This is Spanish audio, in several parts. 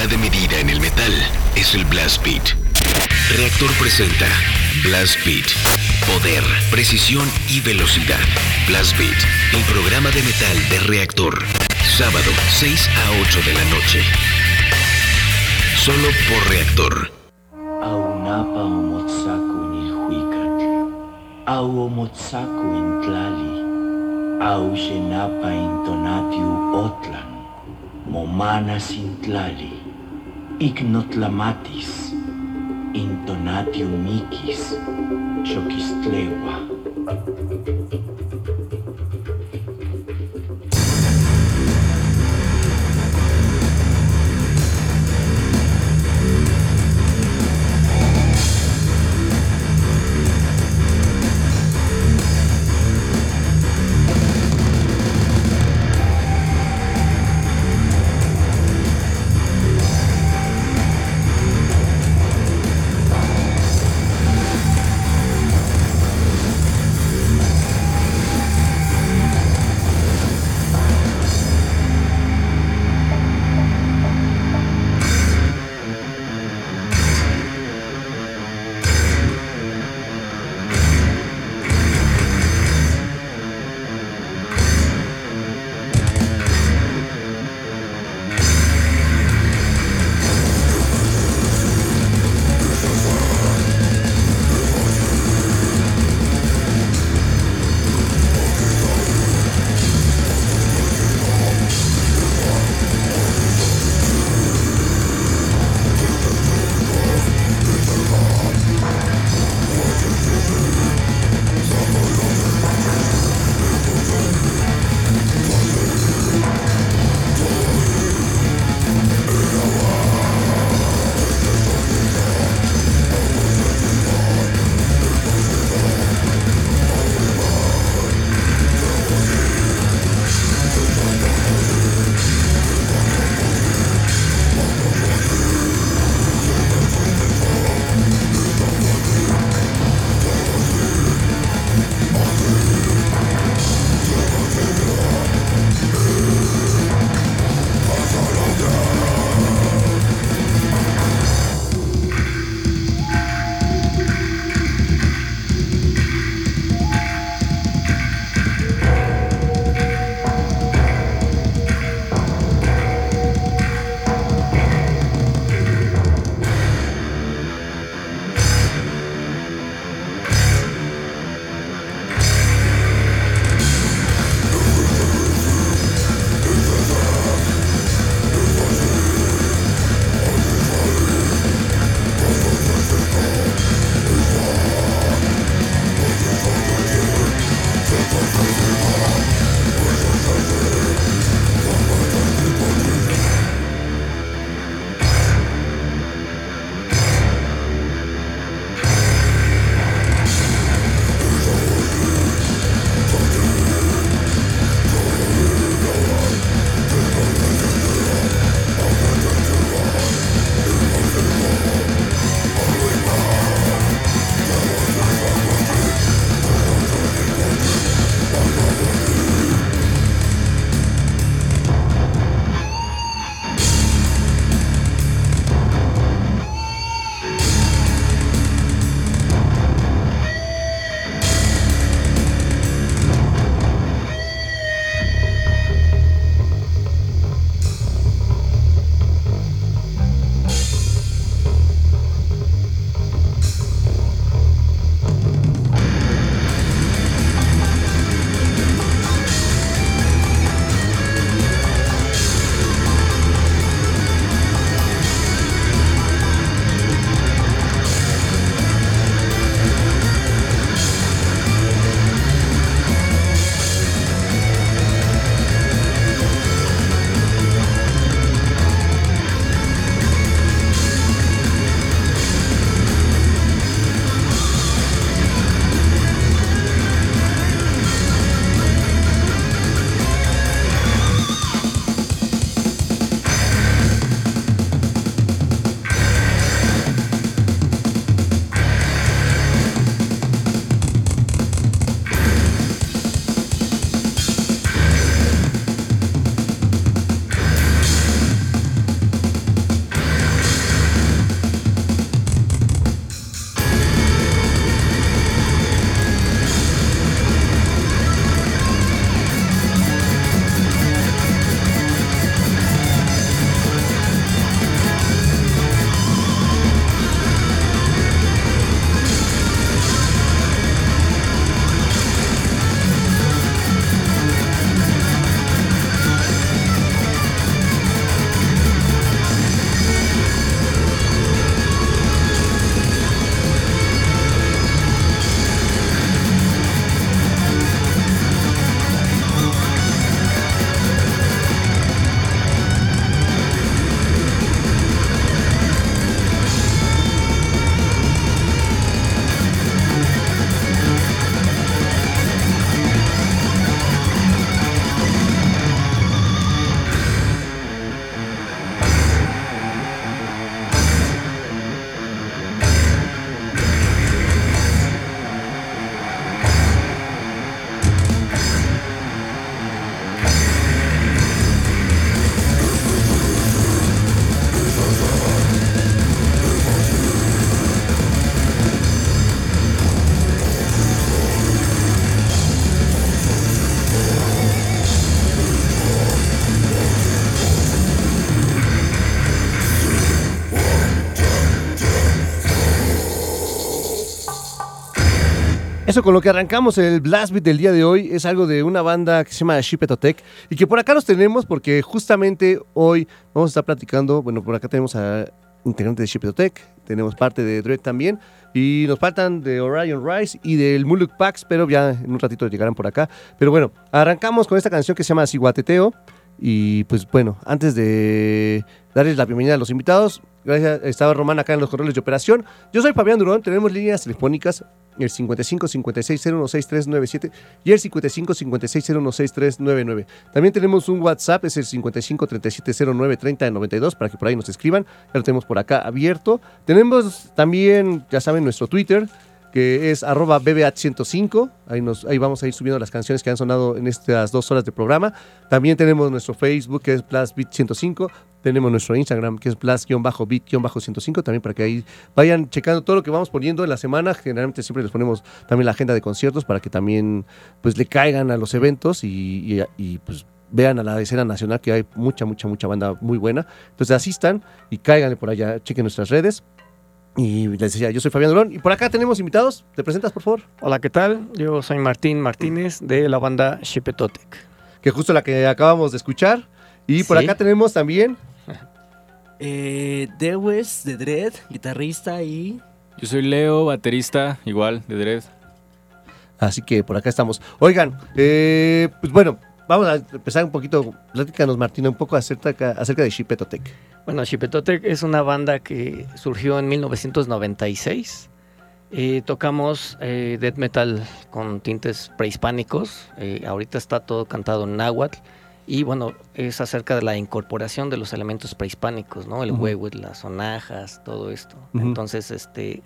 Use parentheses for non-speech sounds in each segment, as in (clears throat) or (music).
unidad de medida en el metal es el Blast Beat. Reactor presenta Blast Beat. Poder, precisión y velocidad. Blast Beat, el programa de metal de Reactor. Sábado, 6 a 8 de la noche. Solo por Reactor. Aunapa omotsaku nilhuicat, au omotsaku intlali, au xenapa intonatiu otlan, momanas intlali, ignotlamatis, intonatio micis, chocistleua. Eso con lo que arrancamos el Blast Beat del día de hoy es algo de una banda que se llama Shipetotech y que por acá los tenemos porque justamente hoy vamos a estar platicando, bueno, por acá tenemos a integrantes de Shipetotech, tenemos parte de Dread también y nos faltan de Orion Rise y del Muluk Pax, pero ya en un ratito llegarán por acá. Pero bueno, arrancamos con esta canción que se llama Siguateteo y pues bueno, antes de darles la bienvenida a los invitados, gracias, estaba Román acá en los controles de operación. Yo soy Fabián Durón, tenemos líneas telefónicas el 55 56 016397 y el 55 56 016399. También tenemos un WhatsApp, es el 55 37 09 30 92 para que por ahí nos escriban. Ya lo tenemos por acá abierto. Tenemos también, ya saben, nuestro Twitter, que es arroba BBH105. Ahí, nos, ahí vamos a ir subiendo las canciones que han sonado en estas dos horas de programa. También tenemos nuestro Facebook, que es PlusBit105. Tenemos nuestro Instagram, que es Plus-Bit-105, también para que ahí vayan checando todo lo que vamos poniendo en la semana. Generalmente siempre les ponemos también la agenda de conciertos para que también pues le caigan a los eventos y, y, y pues vean a la escena nacional que hay mucha, mucha, mucha banda muy buena. Entonces asistan y cáiganle por allá, chequen nuestras redes. Y les decía, yo soy Fabián Durón y por acá tenemos invitados. ¿Te presentas, por favor? Hola, ¿qué tal? Yo soy Martín Martínez de la banda Shipetotec. Que justo la que acabamos de escuchar. Y por Sí. acá tenemos también Eh, Dewes de Dread, guitarrista y. Yo soy Leo, baterista, igual, de Dread. Así que por acá estamos. Oigan, eh, pues bueno, vamos a empezar un poquito. Platícanos, Martina, un poco acerca, acerca de Shipetotec. Bueno, Shipetotec es una banda que surgió en 1996. Eh, tocamos eh, death metal con tintes prehispánicos. Eh, ahorita está todo cantado en náhuatl. Y bueno, es acerca de la incorporación de los elementos prehispánicos, ¿no? El Ujú. huehuet, las sonajas, todo esto. Entonces, este,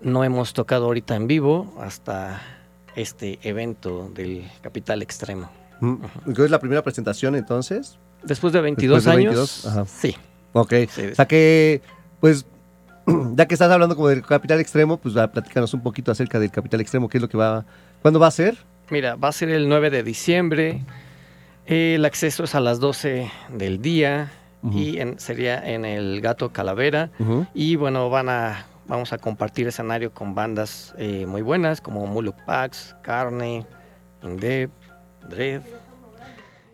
no hemos tocado ahorita en vivo hasta este evento del Capital Extremo. Mm, ¿qué ¿Es la primera presentación entonces? Después de 22 de años, 22, ajá. sí. Ok. Sí. O sea que, pues, (clears throat) ya que estás hablando como del Capital Extremo, pues platícanos un poquito acerca del Capital Extremo, qué es lo que va, ¿cuándo va a ser? Mira, va a ser el 9 de diciembre. El acceso es a las 12 del día y en- sería en el Gato Calavera. Y bueno, van a, vamos a compartir escenario con bandas eh, muy buenas como Muluk Pax, Carne, Indep, Dread,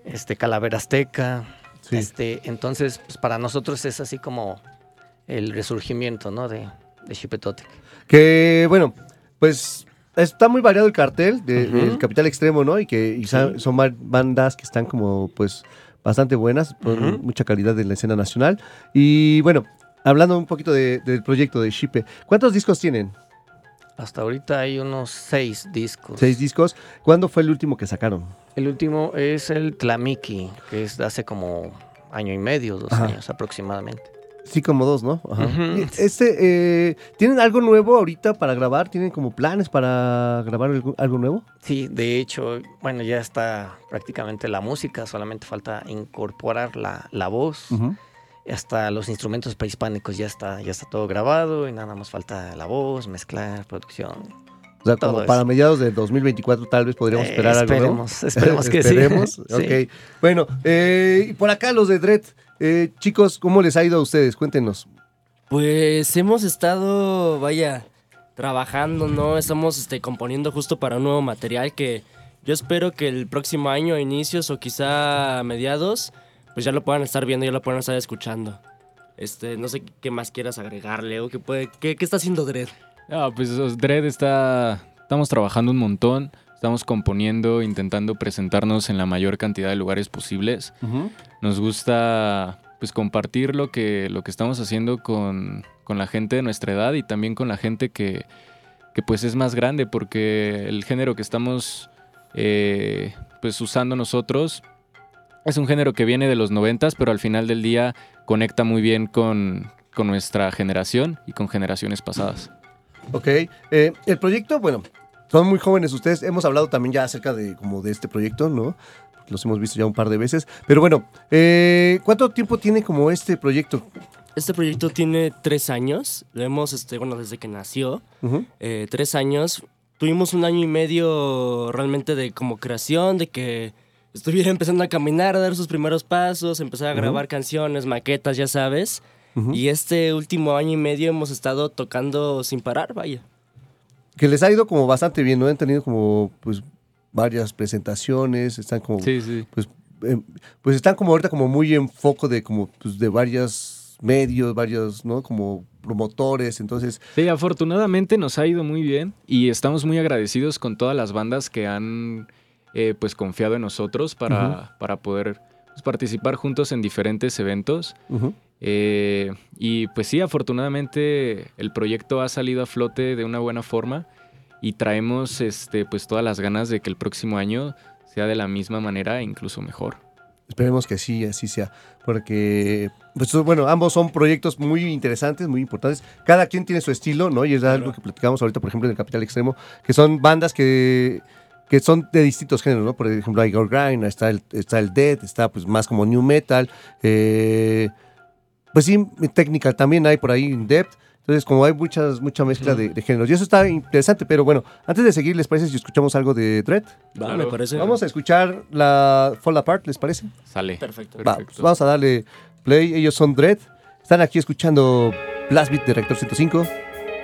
este, Calavera Azteca. Sí. Este, entonces, pues, para nosotros es así como el resurgimiento ¿no? de, de. Que, bueno, pues está muy variado el cartel de- del Capital Extremo, ¿no? Y que y sa- Sí. son ba- bandas que están como, pues, bastante buenas, Ujú. mucha calidad en la escena nacional. Y bueno, hablando un poquito de- del proyecto de Shipe, ¿cuántos discos tienen? Hasta ahorita hay unos seis discos. Seis discos. ¿Cuándo fue el último que sacaron? El último es el Tlamiki, que es de hace como año y medio, dos Ajá. años aproximadamente. Sí, como dos, ¿no? Ajá. Este, eh, ¿Tienen algo nuevo ahorita para grabar? ¿Tienen como planes para grabar algo, nuevo? Sí, de hecho, bueno, ya está prácticamente la música, solamente falta incorporar la, la voz. Hasta los instrumentos prehispánicos ya está, ya está todo grabado y nada más falta la voz, mezclar, producción. O sea, como para mediados del 2024 tal vez podríamos Eh, esperar algo nuevo. esperemos, esperemos que (laughs) sí. Esperemos, (laughs) Sí. ok. Bueno, eh, y por acá los de Dread. Eh, chicos, ¿cómo les ha ido a ustedes? Cuéntenos. Pues hemos estado, vaya, trabajando, ¿no? Estamos este, componiendo justo para un nuevo material que yo espero que el próximo año, a inicios o quizá a mediados, pues ya lo puedan estar viendo, ya lo puedan estar escuchando. Este, no sé qué más quieras agregarle o qué puede, qué, qué está haciendo Dredd. Ah, pues Dread está. Estamos trabajando un montón. Estamos componiendo, intentando presentarnos en la mayor cantidad de lugares posibles. Nos gusta pues compartir lo que, lo que estamos haciendo con, con la gente de nuestra edad y también con la gente que, que pues es más grande, porque el género que estamos eh, pues usando nosotros es un género que viene de los noventas, pero al final del día conecta muy bien con, con nuestra generación y con generaciones pasadas. Ok. eh, el proyecto, bueno, son muy jóvenes ustedes. Hemos hablado también ya acerca de como de este proyecto, ¿no? Los hemos visto ya un par de veces. Pero bueno, eh, ¿cuánto tiempo tiene como este proyecto? Este proyecto tiene tres años, lo hemos, este, bueno, desde que nació, eh, tres años. Tuvimos un año y medio realmente de como creación, de que estuviera (laughs) empezando a caminar, a dar sus primeros pasos, empezar a grabar canciones, maquetas, ya sabes. Ujú. Y este último año y medio hemos estado tocando sin parar, vaya. Que les ha ido como bastante bien, ¿no? Han tenido como pues varias presentaciones, están como Sí, sí. pues, em, pues están como ahorita como muy en foco de como pues, de varios medios, varios, ¿no? Como promotores, entonces, Sí, afortunadamente nos ha ido muy bien y estamos muy agradecidos con todas las bandas que han eh, pues confiado en nosotros para, para poder pues, participar juntos en diferentes eventos. ujú, Eh, y pues sí, afortunadamente el proyecto ha salido a flote de una buena forma y traemos este, pues todas las ganas de que el próximo año sea de la misma manera e incluso mejor. esperemos que sí, así sea, porque, pues bueno, ambos son proyectos muy interesantes, muy importantes, cada quien tiene su estilo, ¿no? Y es algo que platicamos ahorita, por ejemplo, en el Capital Extremo, que son bandas que que son de distintos géneros, ¿no? Por ejemplo, hay Gore Grind, está el, está el Death, está pues más como New Metal, eh, pues sí, Technical también hay por ahí, In Depth, entonces como hay muchas, mucha mezcla de, de géneros, y eso está interesante, pero bueno, antes de seguir, ¿les parece si escuchamos algo de Dread? Va, Claro. me parece. Vamos a escuchar la Fall Apart, ¿les parece? Sale. Perfecto. Va, Perfecto. pues vamos a darle play, ellos son Dread, están aquí escuchando Blast Beat de Reactor 105,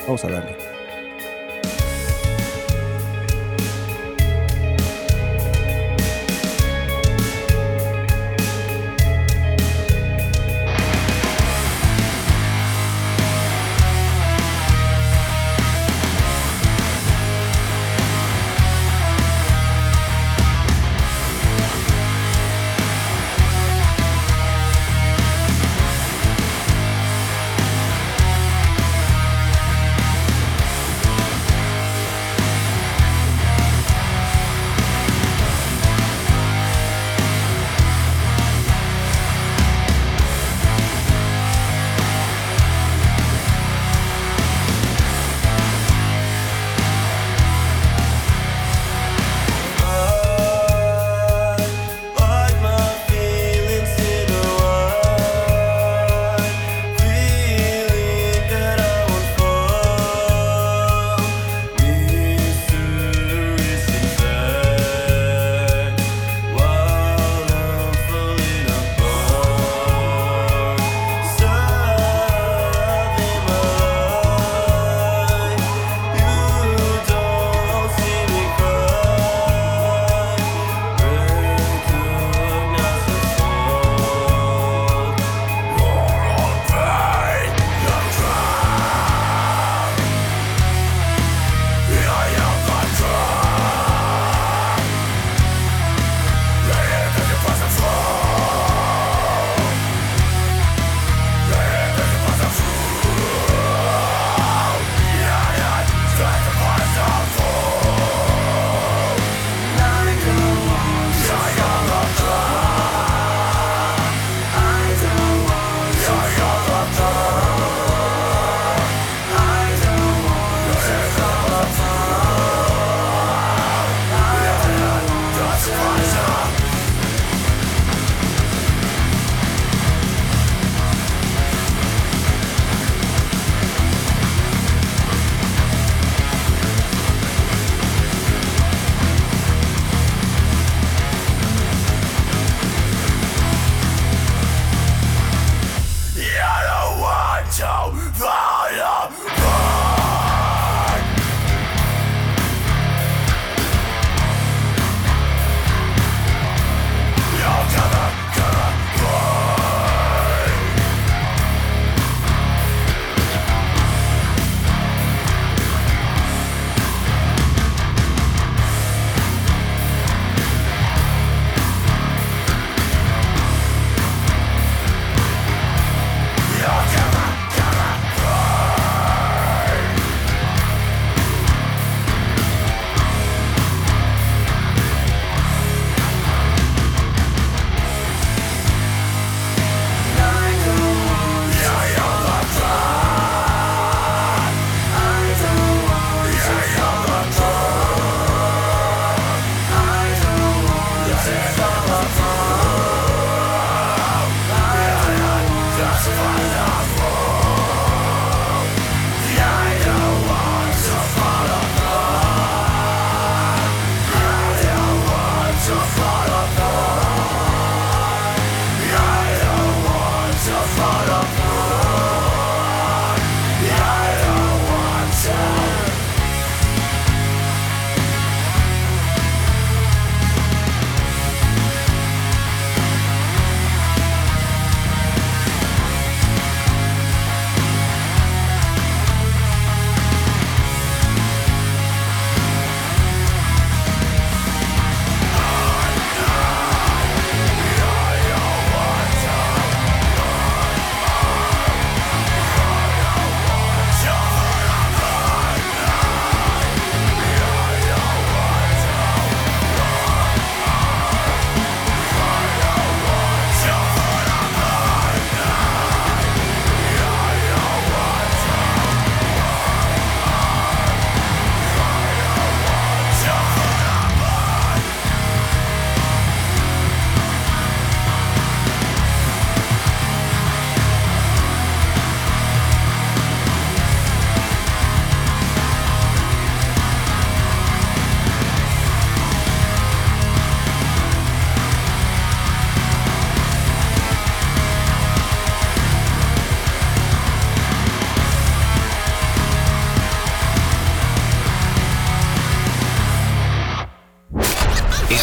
vamos a darle.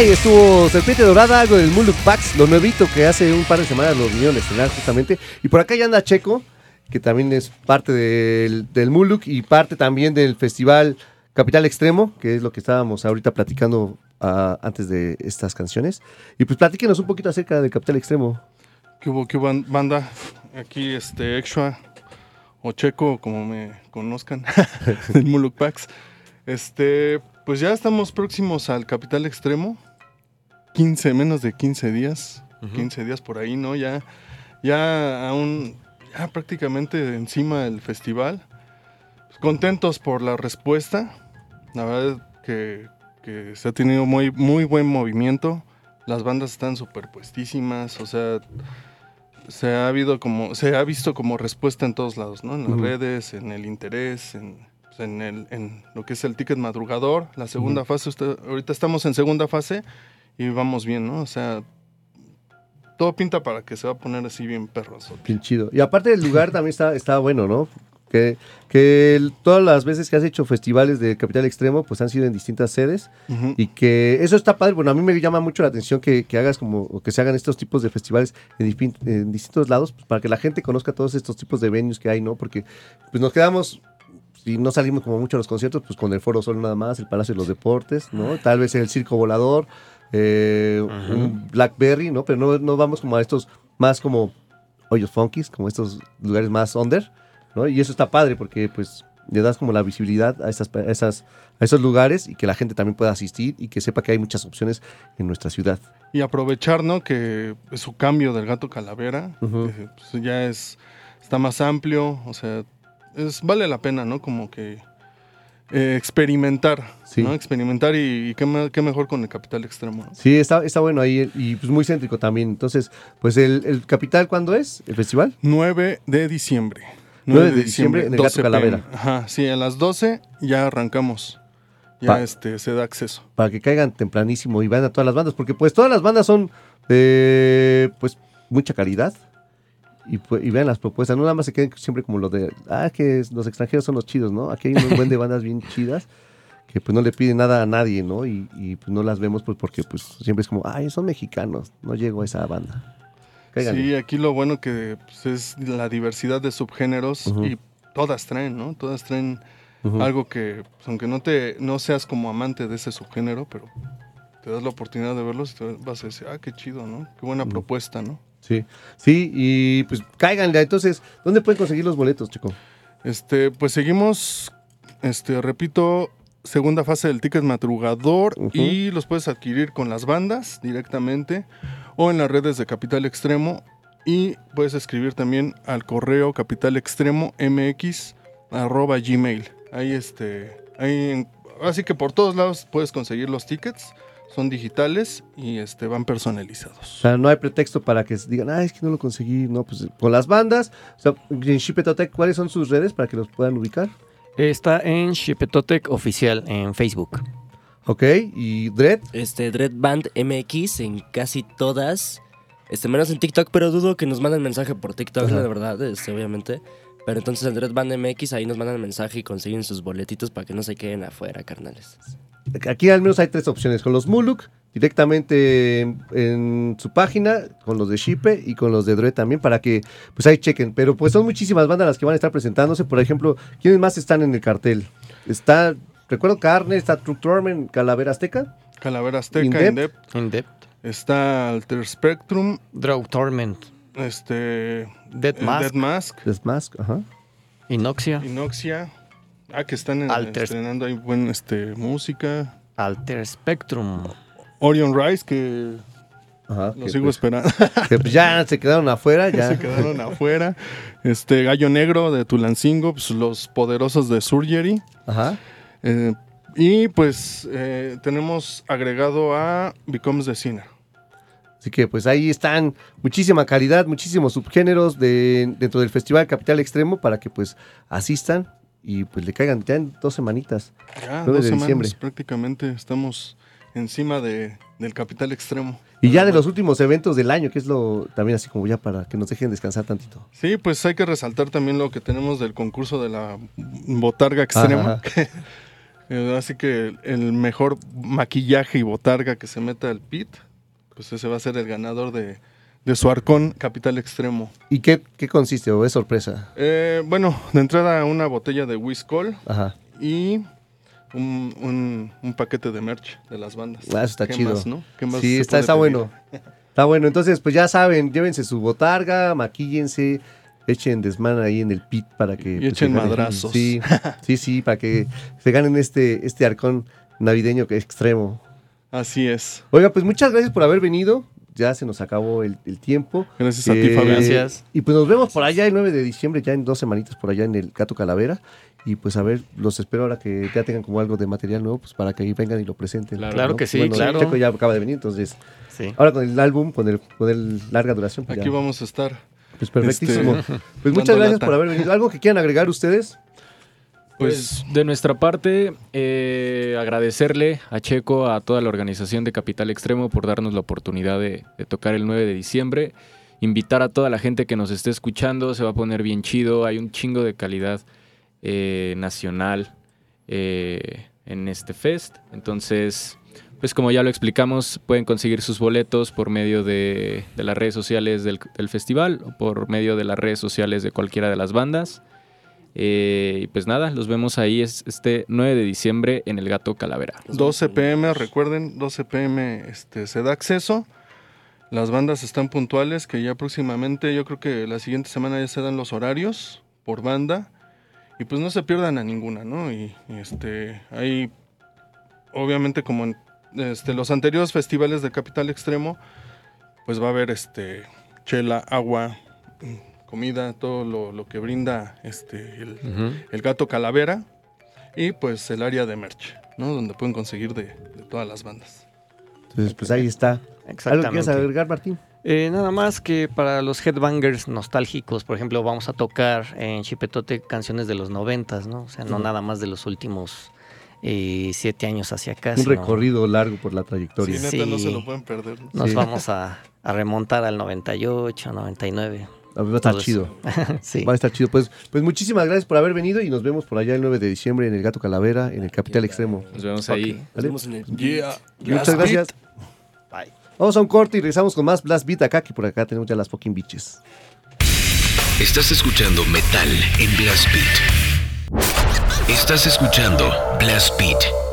Estuvo Serpiente Dorada, algo del Muluk Pax, lo nuevito que hace un par de semanas lo vinieron a estrenar justamente. Y por acá ya anda Checo, que también es parte del, del Muluk y parte también del festival Capital Extremo, que es lo que estábamos ahorita platicando ah, antes de estas canciones. Y pues platíquenos un poquito acerca del Capital Extremo. ¿Qué hubo, qué banda? Aquí este Exua o Checo, como me conozcan, (laughs) del Muluk Pax. Este, pues ya estamos próximos al Capital Extremo. 15, menos de 15 días. 15 días por ahí, ¿no? Ya, ya aún, ya prácticamente encima del festival. Contentos por la respuesta. La verdad que, que se ha tenido muy, muy buen movimiento. Las bandas están superpuestísimas, o sea, se ha habido como, se ha visto como respuesta en todos lados, ¿no? En las Ujú. redes, en el interés, en, pues, en, el, en lo que es el ticket madrugador, la segunda fase, usted- ahorita estamos en segunda fase y vamos bien, ¿no? O sea, todo pinta para que se va a poner así bien perroso. Bien chido. Y aparte el lugar (laughs) también está, está bueno, ¿no? Que, que el- todas las veces que has hecho festivales de Capital Extremo, pues han sido en distintas sedes. Y que eso está padre. Bueno, a mí me llama mucho la atención que, que hagas como, que se hagan estos tipos de festivales en, en distintos lados, pues, para que la gente conozca todos estos tipos de venues que hay, ¿no? Porque pues nos quedamos, si no salimos como mucho a los conciertos, pues con el Foro Sol nada más, el Palacio de los Deportes, ¿no? Tal vez el Circo Volador, eh, un Blackberry, ¿no? Pero no, no vamos como a estos más como hoyos funkies, como estos lugares más under, ¿no? Y eso está padre porque pues le das como la visibilidad a, esas, a, esas, a esos lugares y que la gente también pueda asistir y que sepa que hay muchas opciones en nuestra ciudad. Y aprovechar, ¿no? Que su cambio del gato calavera pues, ya es está más amplio, o sea, es vale la pena, ¿no? Como que eh, experimentar, Sí. ¿no? Experimentar y, y qué, me- qué mejor con el capital extremo. ¿no? Sí, está, está bueno ahí y pues muy céntrico también. Entonces, pues el, el Capital, ¿cuándo es? ¿El festival? 9 de diciembre. 9 de diciembre en el Gato 12 Calavera. Ajá, sí, a las 12 ya arrancamos. Ya Pa- este se da acceso. Para que caigan tempranísimo y vayan a todas las bandas, porque pues todas las bandas son de pues mucha calidad. Y, pues, y vean las propuestas, no nada más se queden siempre como lo de, ah, que los extranjeros son los chidos, ¿no? Aquí hay un buen de bandas bien chidas que pues no le piden nada a nadie, ¿no? Y, y, pues no las vemos pues porque pues siempre es como, ay, son mexicanos, no llego a esa banda. Cáiganle. Sí, aquí lo bueno que pues, es la diversidad de subgéneros y todas traen, ¿no? Todas traen algo que, pues, aunque no te no seas como amante de ese subgénero, pero te das la oportunidad de verlos y te vas a decir, ah, qué chido, ¿no? Qué buena propuesta, ¿no? Sí, sí, y pues cáiganle. Entonces, ¿dónde pueden conseguir los boletos, chico? Este, pues seguimos, este, repito, segunda fase del ticket madrugador y los puedes adquirir con las bandas directamente o en las redes de Capital Extremo y puedes escribir también al correo capitalextremomx arroba gmail. Ahí este, ahí así que por todos lados puedes conseguir los tickets, son digitales y este van O personalizados. sea, no hay pretexto para que digan, ah, es que no lo conseguí. No, pues con las bandas. O sea, en Shipetotec, ¿cuáles son sus redes para que los puedan ubicar? Está en Shipetotec Oficial en Facebook. Ok, y Dread. Este, Dread Band MX en casi todas. Este, menos en TikTok, pero dudo que nos manden mensaje por TikTok, Ajá. la verdad, este, obviamente. Pero entonces en Dread Band MX ahí nos mandan mensaje y consiguen sus boletitos para que no se queden afuera, carnales. Aquí al menos hay tres opciones. Con los Muluk, directamente en, en su página, con los de Shipe y con los de Dread también, para que pues ahí chequen. Pero pues son muchísimas bandas las que van a estar presentándose. Por ejemplo, ¿quiénes más están en el cartel? Está, recuerdo Carne, está True Torment, Calavera Azteca. Calavera Azteca, In-Depth. In-Depth, In Depth. está Alter Spectrum, Draw Torment. Este Dead Mask. Dead Mask, Death Mask, ajá. Inoxia. Inoxia. Ah, que están en- Alter- estrenando ahí buen este, música. Alter Spectrum. Orion Rise, que Ajá, lo que, sigo pues, esperando. (laughs) que, pues, ya se quedaron afuera, (laughs) ya. Se quedaron afuera. Este Gallo Negro de Tulancingo, pues, los poderosos de Surgery. Ajá. Eh, y pues eh, tenemos agregado a Becomes the Sinner. Así que pues ahí están muchísima calidad, muchísimos subgéneros de, dentro del Festival Capital Extremo para que pues asistan y pues le caigan ya en dos semanitas. Ya, 9 dos de semanas diciembre. prácticamente estamos encima de, del capital extremo. Y ya de los últimos eventos del año, que es lo también así como ya para que nos dejen descansar tantito. Sí, pues hay que resaltar también lo que tenemos del concurso de la botarga extrema. (laughs) Eh, así que el mejor maquillaje y botarga que se meta al pit, pues ese va a ser el ganador de, de su arcón capital extremo. ¿Y qué, qué consiste o es sorpresa? Eh, bueno, de entrada una botella de Whiskol Ajá. y un, un- un paquete de merch de las bandas. Ah, eso está ¿Qué chido. más, no? ¿Qué más Sí, está, está pedir? bueno. Está bueno. Entonces, pues ya saben, llévense su botarga, maquíllense, echen desmana ahí en el pit para que. Y pues, echen madrazos. Sí, sí, sí, para que se ganen este, este arcón navideño que es extremo. Así es. Oiga, pues muchas gracias por haber venido. Ya se nos acabó el, el tiempo. Gracias a ti, Eh, Fabián. Gracias. Y pues nos vemos por allá el 9 de diciembre, ya en dos semanitas por allá en el Gato Calavera. Y pues a ver, los espero ahora que ya tengan como algo de material nuevo, pues para que ahí vengan y lo presenten. Claro. Claro que sí, Bueno, claro. Checo ya acaba de venir, entonces Sí. ahora con el álbum, con el, con el larga duración, pues, Aquí ya, vamos a estar. pues perfectísimo. este, pues muchas gracias lata. por haber venido. ¿Algo que quieran agregar ustedes? Pues de nuestra parte, eh, agradecerle a Checo, a toda la organización de Capital Extremo por darnos la oportunidad de, tocar el 9 de diciembre. Invitar a toda la gente que nos esté escuchando, se va a poner bien chido. Hay un chingo de calidad eh, nacional eh, en este fest. Entonces, pues como ya lo explicamos, pueden conseguir sus boletos por medio de, las redes sociales del festival o por medio de las redes sociales de cualquiera de las bandas. Eh, y pues nada, los vemos ahí es- este 9 de diciembre en el Gato Calavera. 12 pm, recuerden, 12 pm este, se da acceso. Las bandas están puntuales, que ya próximamente, yo creo que la siguiente semana ya se dan los horarios por banda. Y pues no se pierdan a ninguna, ¿no? Y, y, este, hay, obviamente como en este, los anteriores festivales de Capital Extremo, pues va a haber este, chela, agua, comida, todo lo, lo que brinda este, el, gato calavera y pues el área de merch, ¿no? Donde pueden conseguir de, de todas las bandas. Entonces, pues ahí está. ¿Algo que quieras Exactamente. agregar, Martín? Eh, nada más que para los headbangers nostálgicos, por ejemplo, vamos a tocar en Chipetote canciones de los noventas, ¿no? O sea, no nada más de los últimos eh, siete años hacia acá. Un recorrido largo por la trayectoria. Sí, neta, no se lo pueden perder. Nos Sí. vamos a, a remontar al 98, 99. Va a estar chido. (laughs) sí. Va a estar chido. Pues, pues muchísimas gracias por haber venido y nos vemos por allá el 9 de diciembre en el Gato Calavera, en el Capital Extremo. Nos vemos ahí. Nos vemos en el Yeah. Muchas gracias. Bye. Vamos a un corte y regresamos con más Blast Beat acá, que por acá tenemos ya las fucking bitches. Estás escuchando Metal en Blast Beat. Estás escuchando Blast Beat.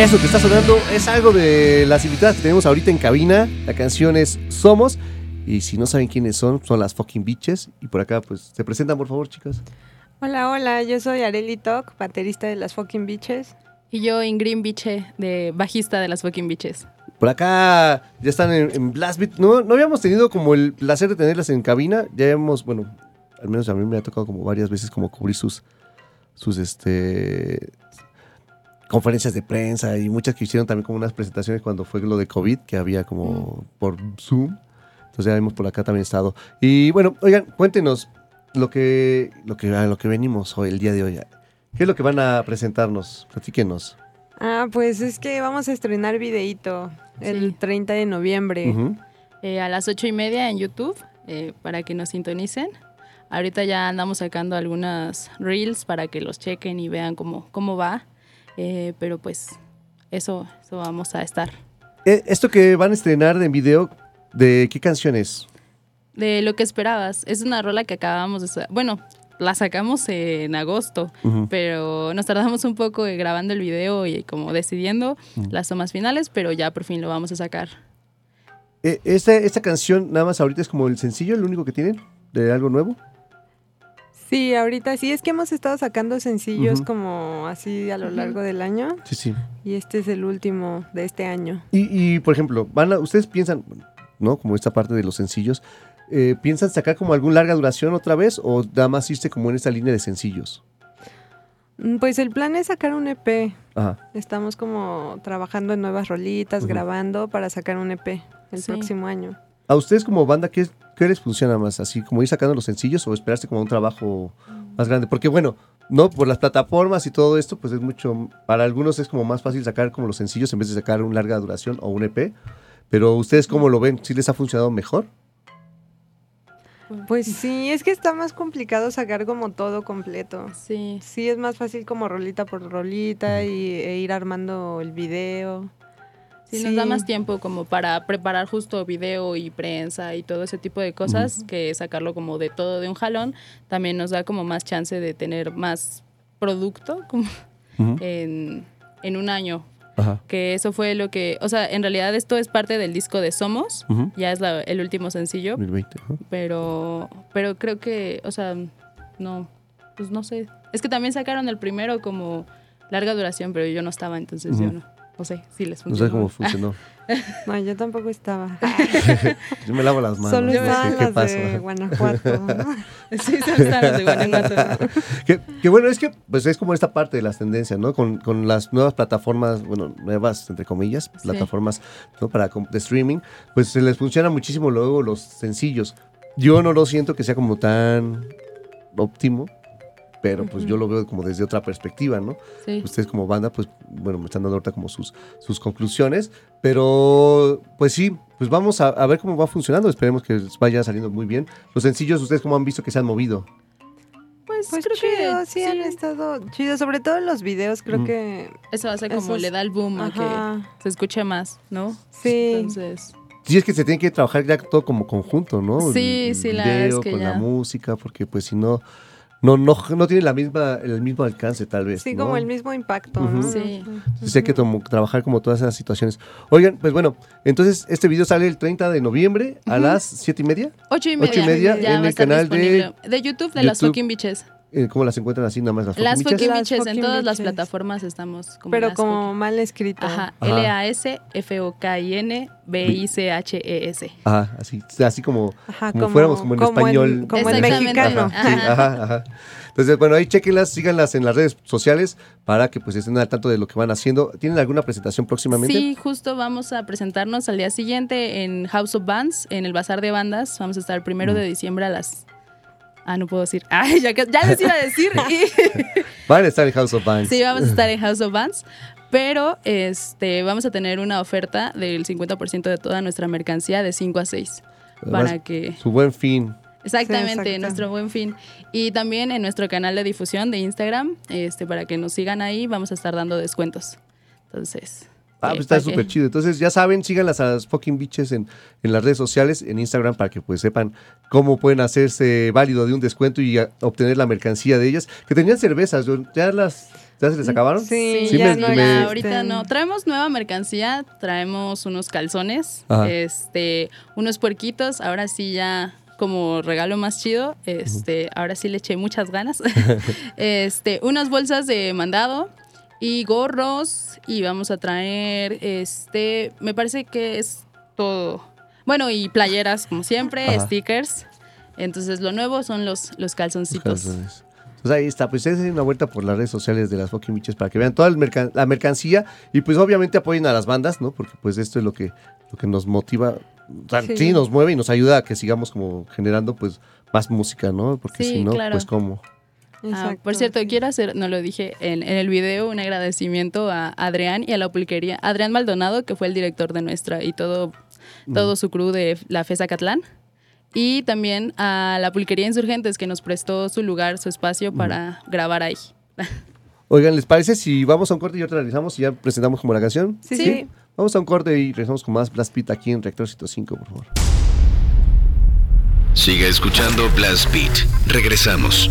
Eso que está sonando es algo de las invitadas que tenemos ahorita en cabina. La canción es Somos. Y si no saben quiénes son, son las fucking bitches. Y por acá, pues, se presentan, por favor, chicas. Hola, hola, yo soy Areli Tok, baterista de las Fucking Bitches. Y yo, Ingrid Biche, de bajista de las Fucking Bitches. Por acá ya están en, en Blast Beat. No, no habíamos tenido como el placer de tenerlas en cabina. Ya hemos, bueno, al menos a mí me ha tocado como varias veces como cubrir sus, sus, este, conferencias de prensa y muchas que hicieron también como unas presentaciones cuando fue lo de COVID, que había como por Zoom. Entonces ya hemos por acá también estado. Y bueno, oigan, cuéntenos lo que, lo que, a lo que venimos hoy, el día de hoy. ¿Qué es lo que van a presentarnos? Platíquenos. Ah, pues es que vamos a estrenar videíto el Sí. 30 de noviembre. Ujú. Eh, a las ocho y media en YouTube, eh, para que nos sintonicen. Ahorita ya andamos sacando algunas reels para que los chequen y vean cómo, cómo va. Eh, pero pues eso, eso vamos a estar. Eh, Esto que van a estrenar en video, ¿de qué canciones? De lo que esperabas, es una rola que acabamos de... Bueno, la sacamos en agosto, pero nos tardamos un poco grabando el video y como decidiendo las tomas finales, pero ya por fin lo vamos a sacar. Eh, esta, esta canción nada más ahorita es como el sencillo, el único que tienen de algo nuevo. Sí, ahorita sí, es que hemos estado sacando sencillos como así a lo largo del año Sí, sí. y este es el último de este año. Y, y, por ejemplo, van a- ustedes piensan, ¿no? Como esta parte de los sencillos, eh, ¿piensan sacar como algún larga duración otra vez o nada más irse como en esta línea de sencillos? Mm, Pues el plan es sacar un EP. Ajá. Estamos como trabajando en nuevas rolitas, grabando para sacar un EP el Sí. próximo año. ¿A ustedes como banda qué, qué les funciona más? ¿Así como ir sacando los sencillos o esperarse como un trabajo más grande? Porque bueno, no por las plataformas y todo esto, pues es mucho, para algunos es como más fácil sacar como los sencillos en vez de sacar un larga duración o un EP. Pero ustedes cómo lo ven? ¿Sí les ha funcionado mejor? Pues sí, es que está más complicado sacar como todo completo. Sí. Sí, es más fácil como rolita por rolita y, e ir armando el video. Sí, nos da más tiempo como para preparar justo video y prensa y todo ese tipo de cosas que sacarlo como de todo de un jalón. También nos da como más chance de tener más producto como en, en un año. Ajá. Que eso fue lo que, o sea, en realidad esto es parte del disco de Somos, ya es la- el último sencillo, 2020. ajá. pero, pero creo que, o sea, no, pues no sé. Es que también sacaron el primero como larga duración, pero yo no estaba, entonces yo no, no sé si les No funcionó. sé cómo funcionó. (laughs) No, yo tampoco estaba. (laughs) Yo me lavo las manos. Solo no sé las pasó. (laughs) de Guanajuato. Sí, estados de Guanajuato. Que, que bueno, es que pues es como esta parte de las tendencias, ¿no? Con, con las nuevas plataformas, bueno, nuevas, entre comillas, Sí. plataformas ¿no? para de streaming, pues se les funciona muchísimo luego los sencillos. Yo no lo siento que sea como tan óptimo, pero pues yo lo veo como desde otra perspectiva, ¿no? Sí. Ustedes como banda, pues bueno, me están dando ahorita como sus, sus conclusiones, pero pues sí, pues vamos a, a ver cómo va funcionando, esperemos que vaya saliendo muy bien. Los sencillos, ¿ustedes cómo han visto que se han movido? Pues, Pues creo chido, que sí, han estado chidos. Sobre todo en los videos, creo que eso hace como Esos- le da el boom a que se escuche más, ¿no? sí. Entonces, Sí, es que se tiene que trabajar ya todo como conjunto, ¿no? El- Sí, el sí, la es que con la música, porque pues si no, no, no, no tiene la misma, el mismo alcance tal vez. Sí, ¿no? como el mismo impacto, Ujú. ¿no? Sí. Entonces hay que tomo- trabajar como todas esas situaciones. Oigan, pues bueno, entonces este video sale el 30 de noviembre a las 7 y media. ocho y Ocho y media, media ya en el canal de disponible. de, YouTube de las YouTube. Fucking Bitches. Eh, ¿Cómo las encuentran así nada más las Las Bitches en todas las plataformas estamos como Pero las como mal escrito. Ajá. L-A-S-F-O-K-I-N-B-I-C-H-E-S. Ajá, así, así como, Ajá, como, fuéramos como en español. como en mexicano. Ajá, sí, ajá, ajá. Entonces, bueno, ahí chequenlas, síganlas en las redes sociales para que pues estén al tanto de lo que van haciendo. ¿Tienen alguna presentación próximamente? Sí, justo vamos a presentarnos al día siguiente en House of Bands, en el Bazar de Bandas. Vamos a estar el primero de diciembre a las... Ah, no puedo decir. (laughs) Ay, ya, les iba a decir. Y- (laughs) Van a estar en House of Banks. Sí, vamos a estar en House of Bands, pero este, vamos a tener una oferta del 50% de toda nuestra mercancía de 5 a 6. Además, Para que... Su buen fin. Exactamente, nuestro buen fin. Y también en nuestro canal de difusión de Instagram, este, para que nos sigan ahí, vamos a estar dando descuentos. Entonces... Ah, pues está súper chido. Entonces, ya saben, síganlas a las fucking bitches en, en las redes sociales, en Instagram, para que pues sepan cómo pueden hacerse válido de un descuento y a- obtener la mercancía de ellas. Que tenían cervezas, ya las ¿Ya se les acabaron? Sí, Sí, ya me- no, me- ya ahorita no. Traemos nueva mercancía, traemos unos calzones, Ajá. este, unos puerquitos, ahora sí ya como regalo más chido, este, ahora sí le eché muchas ganas. (laughs) (laughs) este, unas bolsas de mandado y gorros y vamos a traer este, me parece que es todo. Bueno, y playeras como siempre, Ajá. stickers. Entonces lo nuevo son los los calzoncitos. Calzones. Pues ahí está, pues es una vuelta por las redes sociales de las fucking Bitches para que vean toda mercan- la mercancía y pues obviamente apoyen a las bandas, ¿no? Porque pues esto es lo que, lo que nos motiva, o sea, sí. Sí. nos mueve y nos ayuda a que sigamos como generando pues más música, ¿no? Porque Sí, si no, claro. pues cómo. Ah, por cierto, sí. quiero hacer, no lo dije en, en el video, un agradecimiento a Adrián y a la pulquería. Adrián Maldonado, que fue el director de nuestra y todo, todo su crew de la FESA Catlán. Y también a la pulquería Insurgentes, que nos prestó su lugar, su espacio para grabar ahí. (laughs) Oigan, ¿les parece si vamos a un corte y ahorita realizamos y ya presentamos como la canción? Sí, sí. Vamos a un corte y regresamos con más Blast Beat aquí en Reactor 105, por favor. Siga escuchando Blast Beat. Regresamos.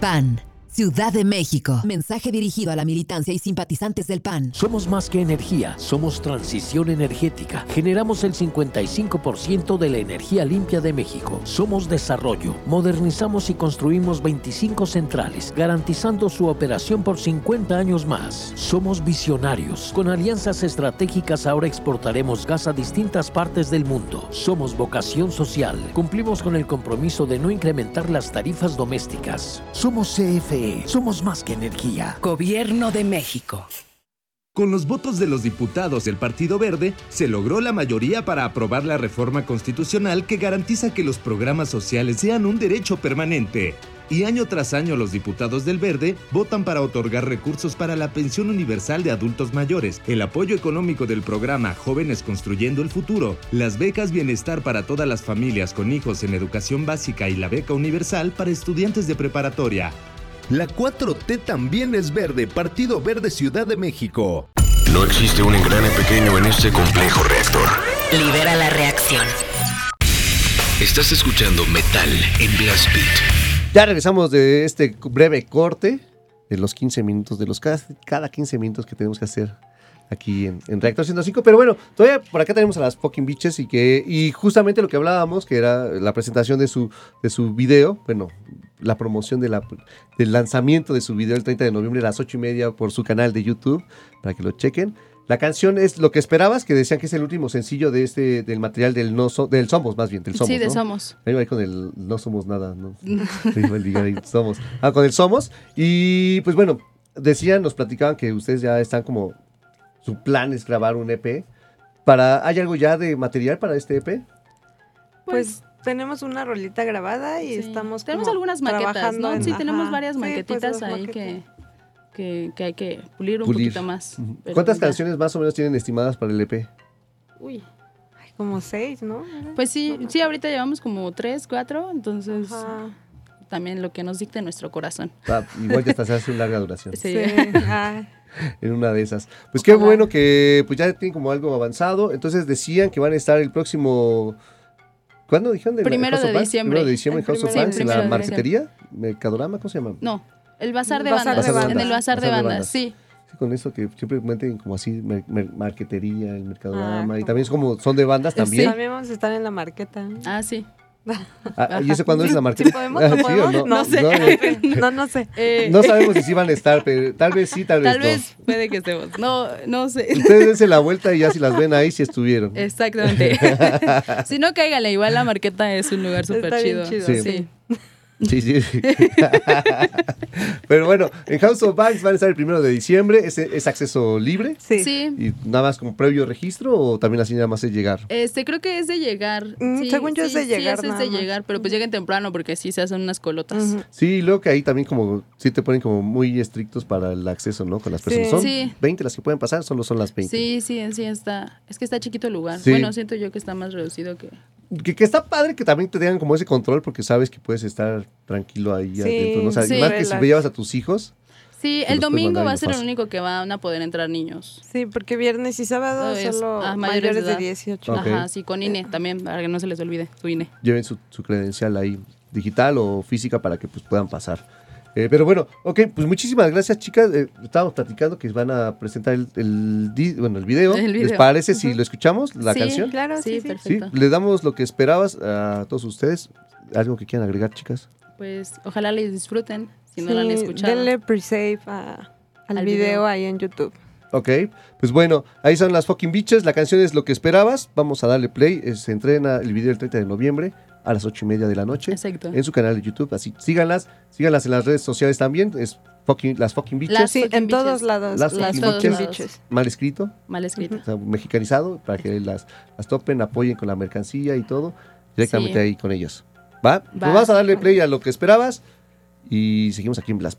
PAN, Ciudad de México. Mensaje dirigido a la militancia y simpatizantes del PAN. Somos más que energía, somos transición energética. Generamos el 55% de la energía limpia de México. Somos desarrollo. Modernizamos y construimos 25 centrales, garantizando su operación por 50 años más. Somos visionarios. Con alianzas estratégicas ahora exportaremos gas a distintas partes del mundo. Somos vocación social. Cumplimos con el compromiso de no incrementar las tarifas domésticas. Somos CFE. Somos más que energía. Gobierno de México. Con los votos de los diputados del Partido Verde, se logró la mayoría para aprobar la reforma constitucional que garantiza que los programas sociales sean un derecho permanente. Y año tras año los diputados del Verde votan para otorgar recursos para la pensión universal de adultos mayores, el apoyo económico del programa Jóvenes Construyendo el Futuro, las becas bienestar para todas las familias con hijos en educación básica y la beca universal para estudiantes de preparatoria. La 4T también es verde, Partido Verde Ciudad de México. No existe un engrane pequeño en este complejo reactor. Libera la reacción. Estás escuchando Metal en Blast Beat. Ya regresamos de este breve corte de los 15 minutos, de los cada, cada 15 minutos que tenemos que hacer aquí en, en Reactor 105. Pero bueno, todavía por acá tenemos a las fucking bitches y que y justamente lo que hablábamos, que era la presentación de su, de su video, bueno, la promoción de la, del lanzamiento de su video el 30 de noviembre a las 8 y media por su canal de YouTube, para que lo chequen. La canción es lo que esperabas, que decían que es el último sencillo de este, del material del no So- del Somos, más bien, del Somos. sí, de ¿no? Somos. Ahí va con el no somos nada, ¿no? (laughs) Somos. Ah, con el somos. Y pues bueno, decían, nos platicaban que ustedes ya están como. Su plan es grabar un EP. Para, ¿Hay algo ya de material para este EP? Pues tenemos una rolita grabada y Sí. estamos Tenemos como algunas maquetas, ¿no? en- Sí, tenemos varias Sí, pues, maquetitas ahí maquetas. que, que, que hay que pulir un Pulir. poquito más. ¿Cuántas ya. canciones más o menos tienen estimadas para el EP? Uy. Ay, como seis, ¿no? Pues sí, sí, ahorita llevamos como tres, cuatro, entonces Ajá. también lo que nos dicte nuestro corazón. Ah, igual ya hasta se hace una larga duración. Sí. Sí. Ay, (laughs) en una de esas. Pues qué Ojalá. bueno que pues ya tienen como algo avanzado. Entonces decían que van a estar el próximo. ¿Cuándo dijeron? ¿Del Primero de diciembre. Primero de diciembre en House of Fans, sí, en la de marquetería, Mercadorama, ¿cómo se llama? No, el bazar de Bazar de bandas. bandas. En el bazar de Bazar de bandas, bandas. sí. Sí, con eso que siempre meten como así, mer- mer- marquetería, el Mercadorama. Ah, y como- también es como, son de bandas Sí. también. También vamos a estar en la marqueta. Ah, sí. Ah, ¿Y eso cuándo es la ¿Sí marqueta? podemos? Ah, ¿No ¿sí o podemos? no? No sé. No, (laughs) No, no sé. Eh, no sabemos si sí van a estar, pero tal vez sí, tal vez Tal no. vez puede que estemos. No, no sé. Ustedes dense la vuelta y ya si las ven ahí, si estuvieron. Exactamente. (laughs) si no, cáigale. Igual la marqueta es un lugar súper chido. chido, Sí. Sí. Sí, sí. (laughs) Pero bueno, en House of Banks van a estar el primero de diciembre. ¿Es, es acceso libre? Sí. Sí. ¿Y nada más como previo registro o también así nada más es llegar? Este, creo que es de llegar. Mm, Sí, según yo es sí, de sí, llegar ese es de más. llegar, pero pues lleguen temprano porque sí se hacen unas colotas. Sí, luego que ahí también como sí te ponen como muy estrictos para el acceso, ¿no? Con las Sí. personas. Son Sí. 20 las que pueden pasar, solo son las 20. Sí, sí, en sí está. Es que está chiquito el lugar. Sí. Bueno, siento yo que está más reducido que. Que, que está padre que también te tengan como ese control porque sabes que puedes estar tranquilo ahí Sí, adentro, ¿no? O sea, sí. más que si llevas a tus hijos. Sí, el domingo va a ser el único que van a poder entrar niños. Sí, porque viernes y sábado Es- solo ah, mayores, de, edad. 18. Ok. Ajá, sí, con INE también, para que no se les olvide su INE. Lleven su, su credencial ahí, digital o física, para que pues, puedan pasar. Eh, pero bueno, ok, pues muchísimas gracias, chicas. Eh, estábamos platicando que van a presentar el, el, bueno, el video. El ¿Les video. parece si lo escuchamos, la sí, canción? claro, sí, Sí, perfecto. les damos lo que esperabas a todos ustedes. ¿Algo que quieran agregar, chicas? Pues ojalá les disfruten, si no Sí, lo han escuchado. Denle pre-save al, Al video, video. ahí en YouTube. Ok, pues bueno, ahí son las fucking bitches. La canción es lo que esperabas. Vamos a darle play. Eh, Se entrena el video el 30 de noviembre a las 8 y media de la noche. Exacto. En su canal de YouTube. Así, síganlas. Síganlas en las redes sociales también. Es fucking- las fucking bitches. Las Sí, fucking en todos lados. Las las fucking bitches. Mal escrito. Mal escrito. O sea, mexicanizado. Para que las, las topen, apoyen con la mercancía y todo. Directamente Sí. ahí con ellos. ¿Va? Pues Va. vamos a darle play a lo que esperabas. Y seguimos aquí en Blast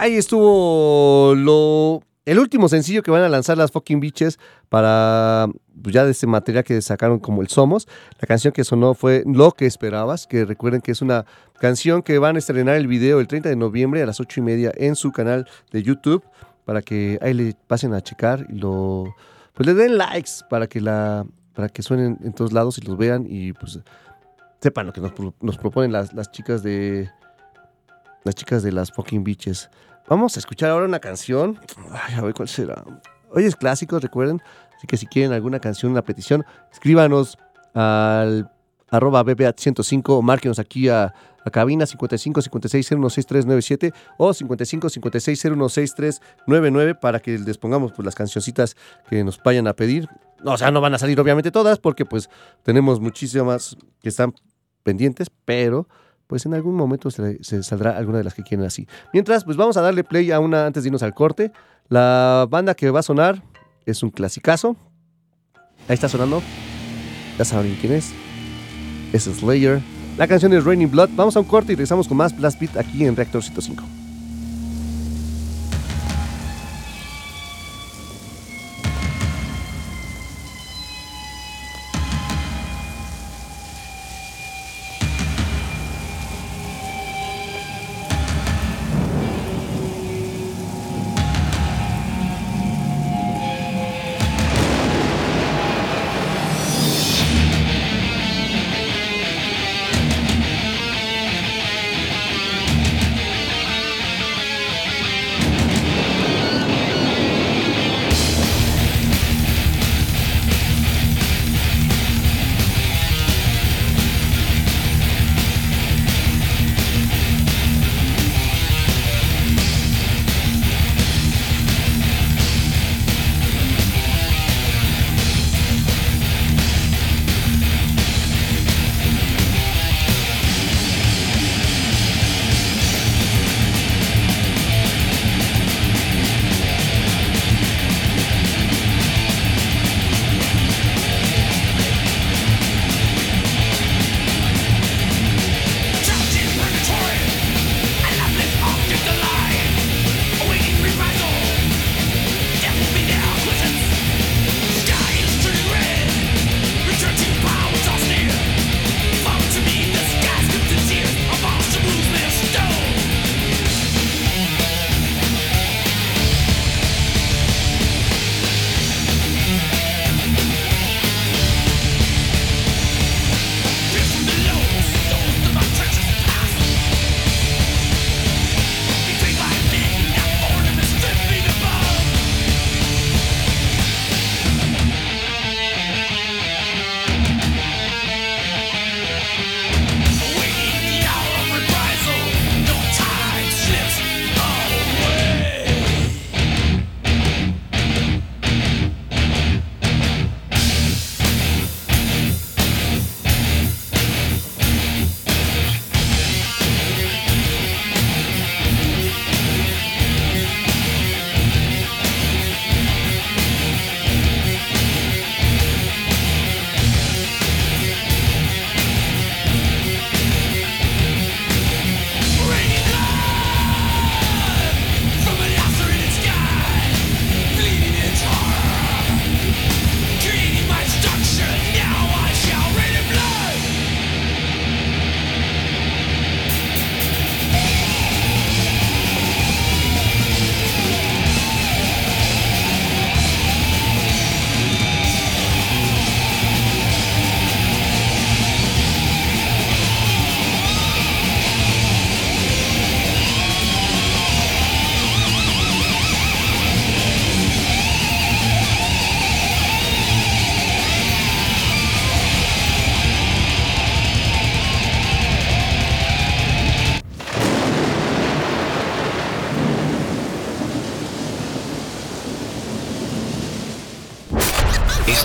ahí estuvo lo el último sencillo que van a lanzar las fucking bitches para pues, ya de este material que sacaron como el Somos. La canción que sonó fue Lo que esperabas, que recuerden que es una canción que van a estrenar el video el 30 de noviembre a las 8 y media en su canal de YouTube para que ahí le pasen a checar y lo pues le den likes para que la para que suenen en todos lados y los vean y pues sepan lo que nos, nos proponen las, las chicas de las chicas de las fucking bitches. Vamos a escuchar ahora una canción. Ay, a ver cuál será. Hoy es clásico, recuerden. Así que si quieren alguna canción, una petición, escríbanos al arroba BBAT105 o márquenos aquí a, a cabina 55 56 016397 o 55 56 016399 para que les pongamos pues, las cancioncitas que nos vayan a pedir. O sea, no van a salir obviamente todas porque pues tenemos muchísimas que están pendientes, pero pues en algún momento se, saldrá alguna de las que quieren así. Mientras, pues vamos a darle play a una antes de irnos al corte. La banda que va a sonar es un clasicazo. Ahí está sonando. Ya saben quién es. Es Slayer. La canción es Raining Blood. Vamos a un corte y regresamos con más Blast Beat aquí en Reactor 105.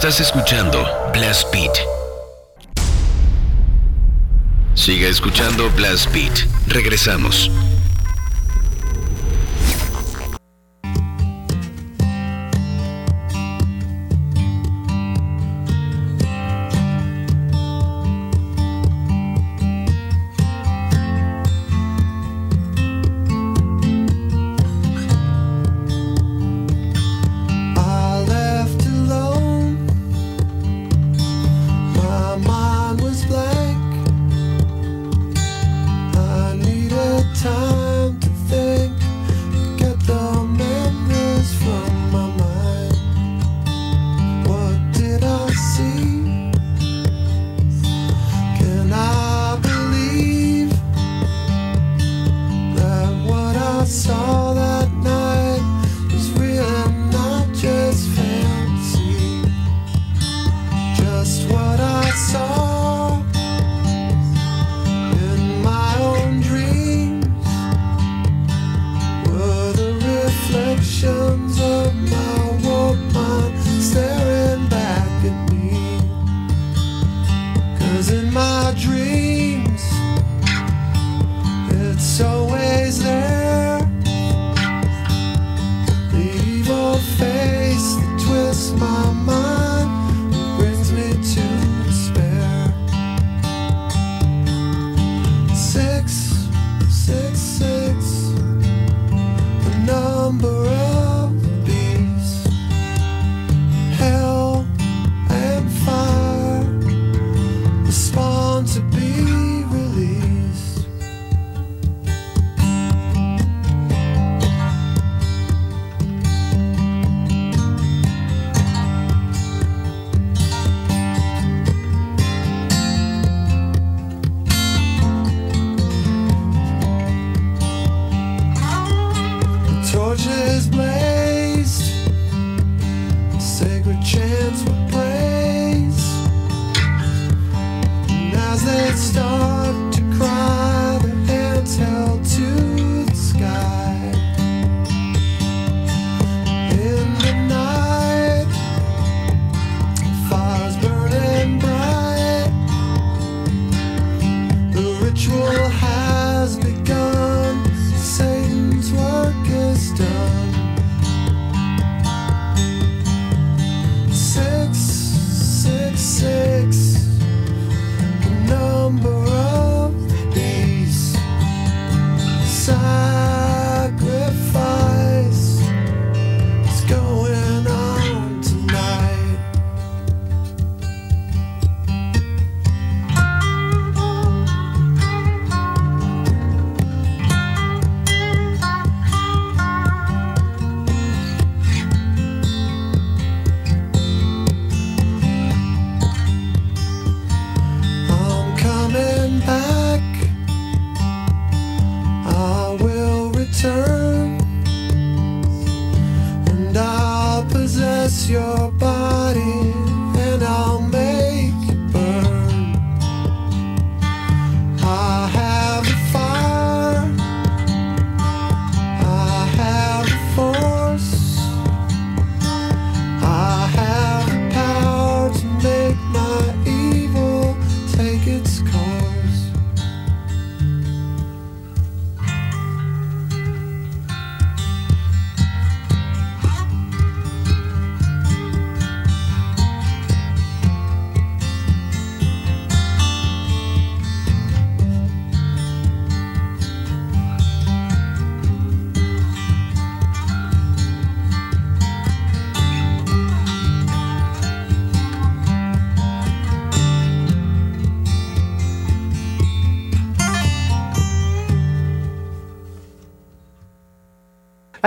Estás escuchando Blast Beat. Siga escuchando Blast Beat. Regresamos.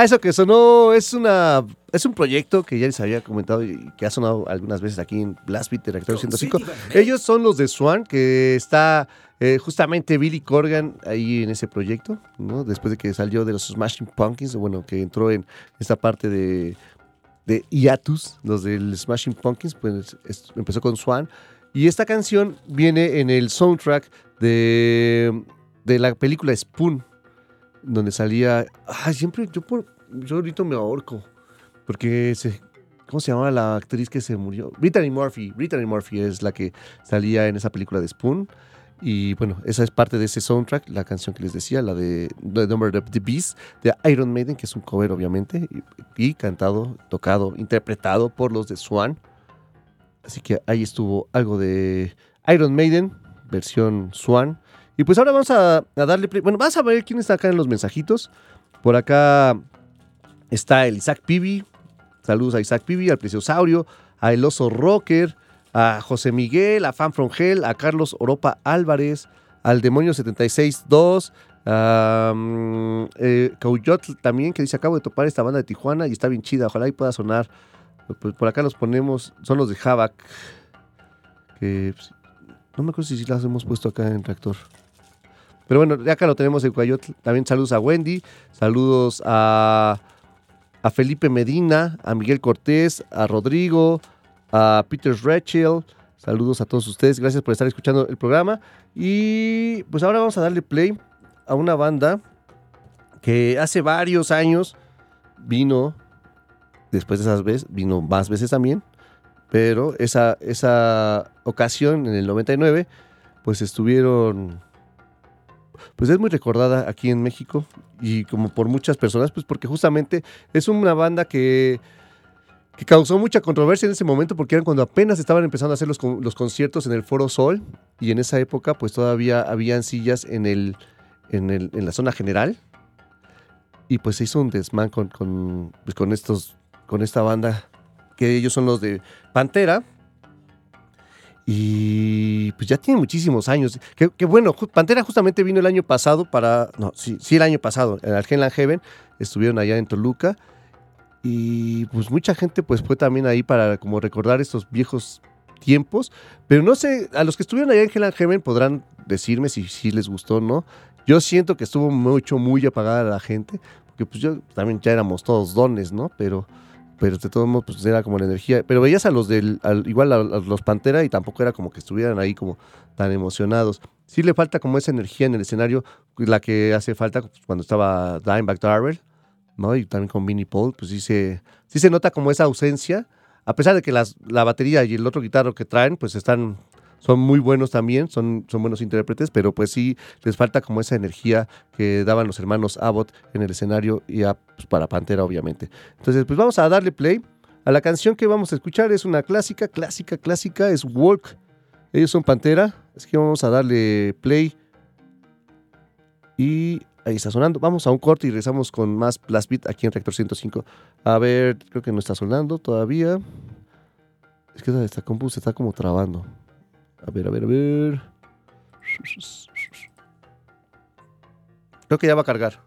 Ah, eso que sonó es una es un proyecto que ya les había comentado y que ha sonado algunas veces aquí en Blast Beat de Reactor 105. Ellos son los de Swan, que está eh, justamente Billy Corgan ahí en ese proyecto, ¿no? Después de que salió de los Smashing Pumpkins, bueno, que entró en esta parte de, de Iatus, los del Smashing Pumpkins, pues es- empezó con Swan. Y esta canción viene en el soundtrack de, de la película Spoon, donde salía. Ay, siempre yo, por, yo ahorita me ahorco. Porque se. ¿Cómo se llamaba la actriz que se murió? Brittany Murphy. Brittany Murphy es la que salía en esa película de Spoon. Y bueno, esa es parte de ese soundtrack, la canción que les decía, la de The Number of the Beast, de Iron Maiden, que es un cover, obviamente, y, y cantado, tocado, interpretado por los de Swan. Así que ahí estuvo algo de Iron Maiden, versión Swan. Y pues ahora vamos a, darle. Bueno, vas a ver quién está acá en los mensajitos. Por acá está el Isaac Pibi. Saludos a Isaac Pibi, al Preciosaurio, a El Oso Rocker, a José Miguel, a Fan From Hell, a Carlos Oropa Álvarez, al Demonio 762, a mm, eh, Cauyotl también, que dice: Acabo de topar esta banda de Tijuana y está bien chida. Ojalá y pueda sonar. Pues por acá los ponemos, son los de Havoc. Que pues, no me acuerdo si las hemos puesto acá en Reactor. Pero bueno, acá lo tenemos en Coyotl. También saludos a Wendy, saludos a, a Felipe Medina, a Miguel Cortés, a Rodrigo, a Peter Rachel. Saludos a todos ustedes. Gracias por estar escuchando el programa. Y pues ahora vamos a darle play a una banda que hace varios años vino, después de esas veces, vino más veces también, pero esa, esa ocasión, en el 99, pues estuvieron, pues es muy recordada aquí en México y como por muchas personas, pues porque justamente es una banda que, que causó mucha controversia en ese momento porque eran cuando apenas estaban empezando a hacer los, los conciertos en el Foro Sol y en esa época pues todavía habían sillas en, el, en, el, en la zona general. Y pues se hizo un desmán con, con, pues, con estos con esta banda que ellos son los de Pantera y pues ya tiene muchísimos años. Que, que bueno Pantera justamente vino el año pasado para no sí sí el año pasado en Hell Heaven estuvieron allá en Toluca. Y pues mucha gente pues fue también ahí para como recordar estos viejos tiempos. Pero no sé a los que estuvieron allá en Hell and Heaven podrán decirme si, si les gustó o no. Yo siento que estuvo mucho muy apagada la gente porque pues yo también ya éramos todos dones no pero pero de todos modos pues era como la energía. Pero veías a los del al- igual a, los Pantera y tampoco era como que estuvieran ahí como tan emocionados. Sí le falta como esa energía en el escenario la que hace falta pues, cuando estaba Dimebag Darrell ¿no? Y también con Vinnie Paul, pues sí se, sí se nota como esa ausencia, a pesar de que las, la batería y el otro guitarro que traen, pues están, son muy buenos también, son, son buenos intérpretes, pero pues sí les falta como esa energía que daban los hermanos Abbott en el escenario y pues, para Pantera, obviamente. Entonces, pues vamos a darle play a la canción que vamos a escuchar, es una clásica, clásica, clásica, es Walk. Ellos son Pantera, así que vamos a darle play y ahí está sonando. Vamos a un corte y regresamos con más Blast Beat aquí en Reactor 105. A ver, creo que no está sonando todavía. Es que esta compu se está como trabando. A ver, a ver, a ver. Creo que ya va a cargar.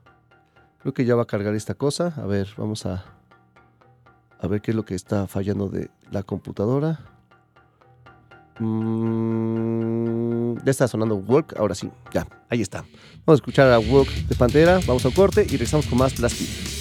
Creo que ya va a cargar esta cosa. A ver, vamos a a ver qué es lo que está fallando de la computadora. Mm, ya está sonando Work, ahora sí, ya, ahí está. Vamos a escuchar a Work de Pantera, vamos al corte y regresamos con más Plastic.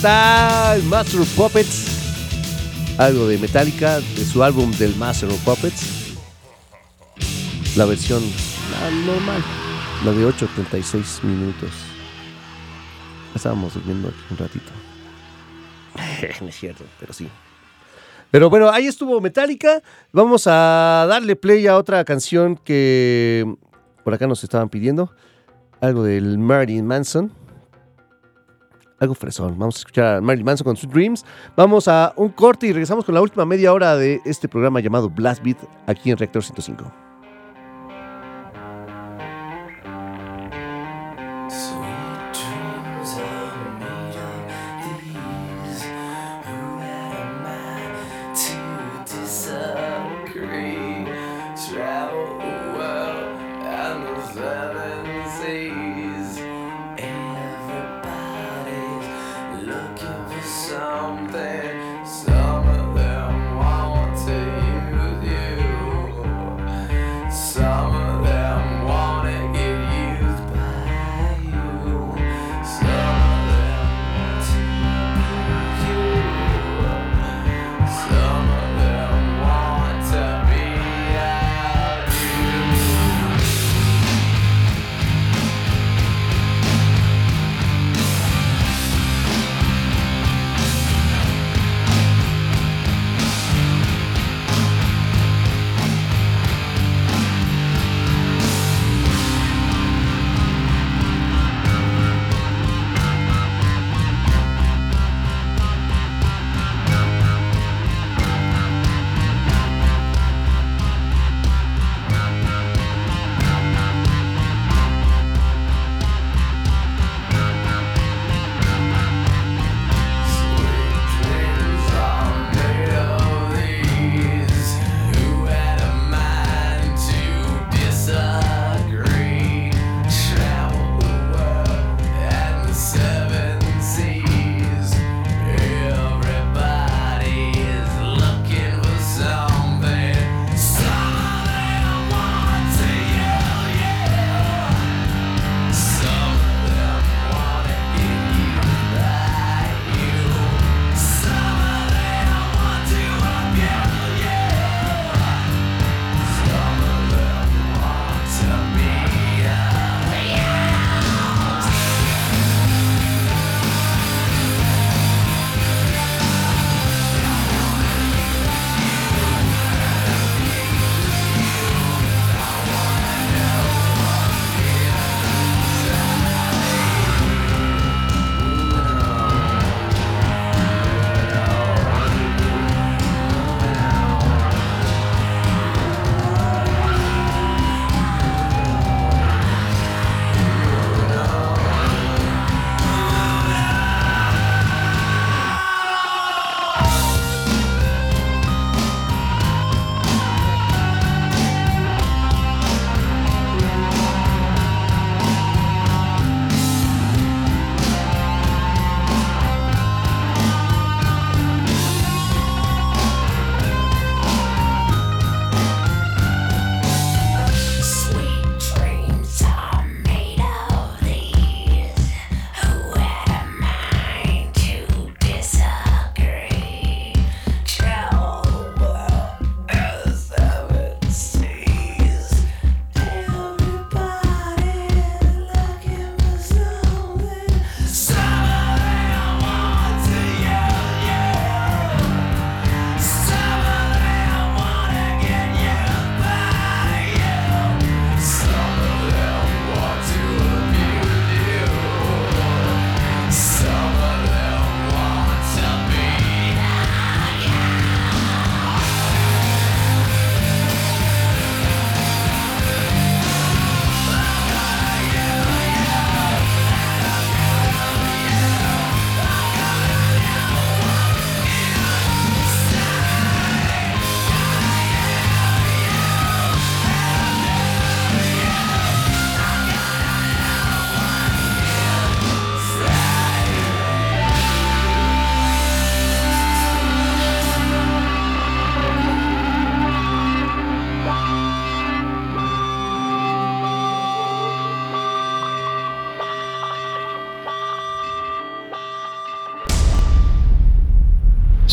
Está el Master of Puppets. Algo de Metallica, de su álbum del Master of Puppets. La versión la normal, la de 8.36 minutos. Estábamos durmiendo aquí un ratito. (laughs) no es cierto, pero sí. Pero bueno, ahí estuvo Metallica. Vamos a darle play a otra canción que por acá nos estaban pidiendo. Algo del Marilyn Manson. Algo fresón. Vamos a escuchar a Marilyn Manson con Sweet Dreams. Vamos a un corte y regresamos con la última media hora de este programa llamado Blast Beat aquí en Reactor 105.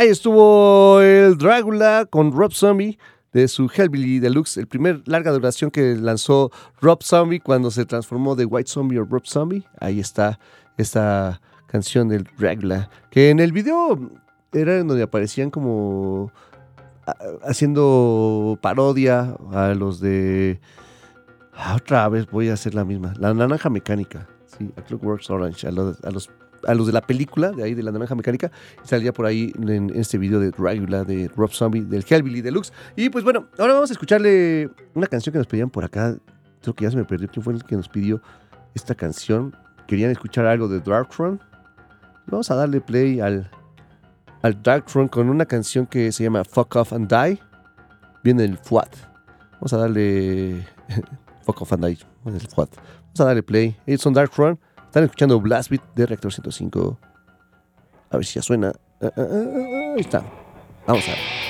Ahí estuvo el Drácula con Rob Zombie de su Hellbilly Deluxe, el primer larga duración que lanzó Rob Zombie cuando se transformó de White Zombie o Rob Zombie. Ahí está esta canción del Drácula, que en el video era en donde aparecían como a- haciendo parodia a los de... Ah, otra vez voy a hacer la misma. La naranja mecánica. Sí, a Clockworks Orange. A los, a los de la película, de ahí de la naranja mecánica. Salía por ahí en este video de Dragula de Rob Zombie, del Hellbilly Deluxe. Y pues bueno, ahora vamos a escucharle una canción que nos pedían por acá. Creo que ya se me perdió quién fue el que nos pidió esta canción. Querían escuchar algo de Darkthrone. Vamos a darle play al, al Darkthrone con una canción que se llama Fuck Off and Die. Viene del FUAT. Vamos a darle. (laughs) Fuck Off and Die. Del FUAT. Vamos a darle play. Son Darkthrone. Están escuchando Blast Beat de Reactor 105. A ver si ya suena. Ah, ah, ah, ah, ahí está. Vamos a ver.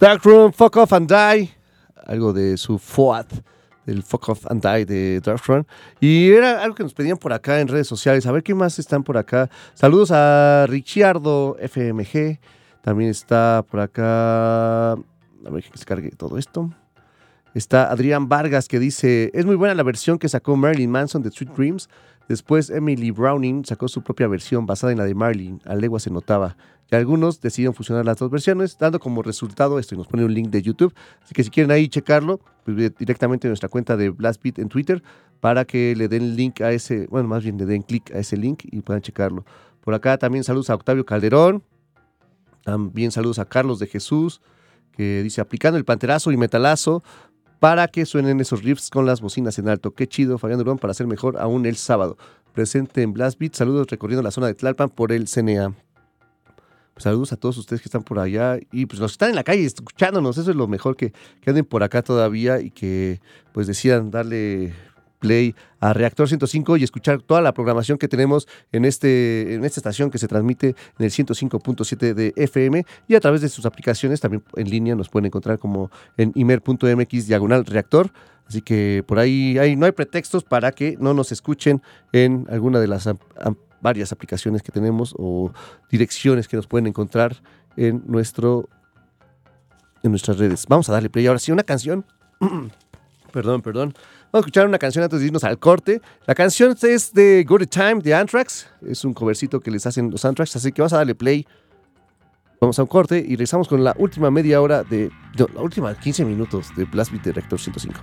Darkroom, Fuck Off and Die. Algo de su FOAD, del Fuck Off and Die de Darkroom. Y era algo que nos pedían por acá en redes sociales. A ver qué más están por acá. Saludos a Richiardo FMG. También está por acá. A ver que se cargue todo esto. Está Adrián Vargas que dice: Es muy buena la versión que sacó Marilyn Manson de Sweet Dreams. Después Emily Browning sacó su propia versión basada en la de Marilyn. A legua se notaba. Y algunos decidieron fusionar las dos versiones, dando como resultado esto. Y nos pone un link de YouTube. Así que si quieren ahí checarlo, pues directamente en nuestra cuenta de Blast Beat en Twitter para que le den link a ese, bueno, más bien le den clic a ese link y puedan checarlo. Por acá también saludos a Octavio Calderón. También saludos a Carlos de Jesús, que dice, aplicando el panterazo y metalazo para que suenen esos riffs con las bocinas en alto. Qué chido, Fabián Durón, para hacer mejor aún el sábado. Presente en Blast Beat, saludos recorriendo la zona de Tlalpan por el CNA. Pues saludos a todos ustedes que están por allá y pues los que están en la calle escuchándonos, eso es lo mejor que, que anden por acá todavía y que pues decidan darle play a Reactor 105 y escuchar toda la programación que tenemos en, este, en esta estación que se transmite en el 105.7 de FM y a través de sus aplicaciones también en línea nos pueden encontrar como en imer.mx diagonal reactor. Así que por ahí, ahí no hay pretextos para que no nos escuchen en alguna de las varias aplicaciones que tenemos o direcciones que nos pueden encontrar en nuestro en nuestras redes. Vamos a darle play ahora sí una canción. (clears throat) perdón, perdón. Vamos a escuchar una canción antes de irnos al corte. La canción es de Good Time de Anthrax. Es un covercito que les hacen los Anthrax, así que vamos a darle play. Vamos a un corte y regresamos con la última media hora de. no, la última 15 minutos de Blast Beat de Rector 105.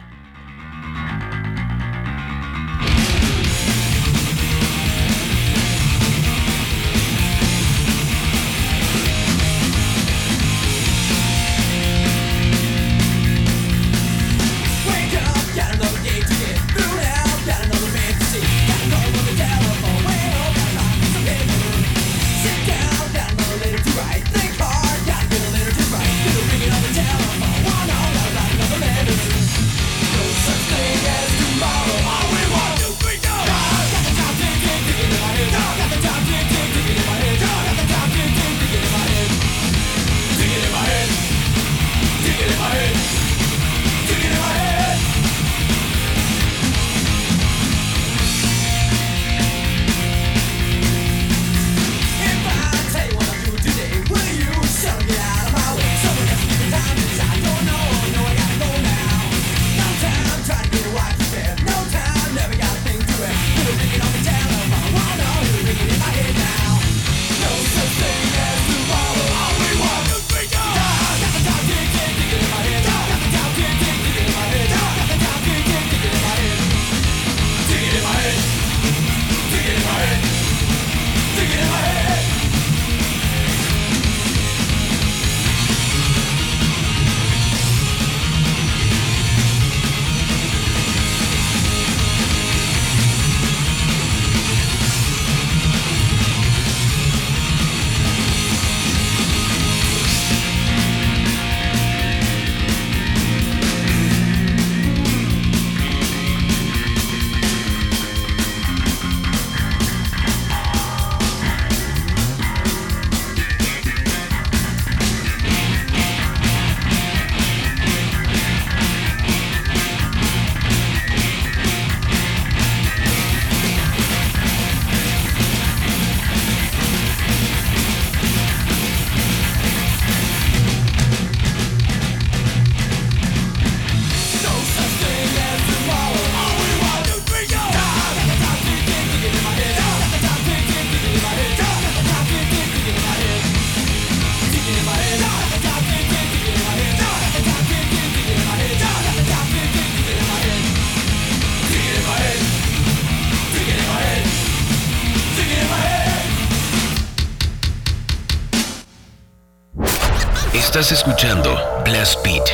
Estás escuchando Blast Beat.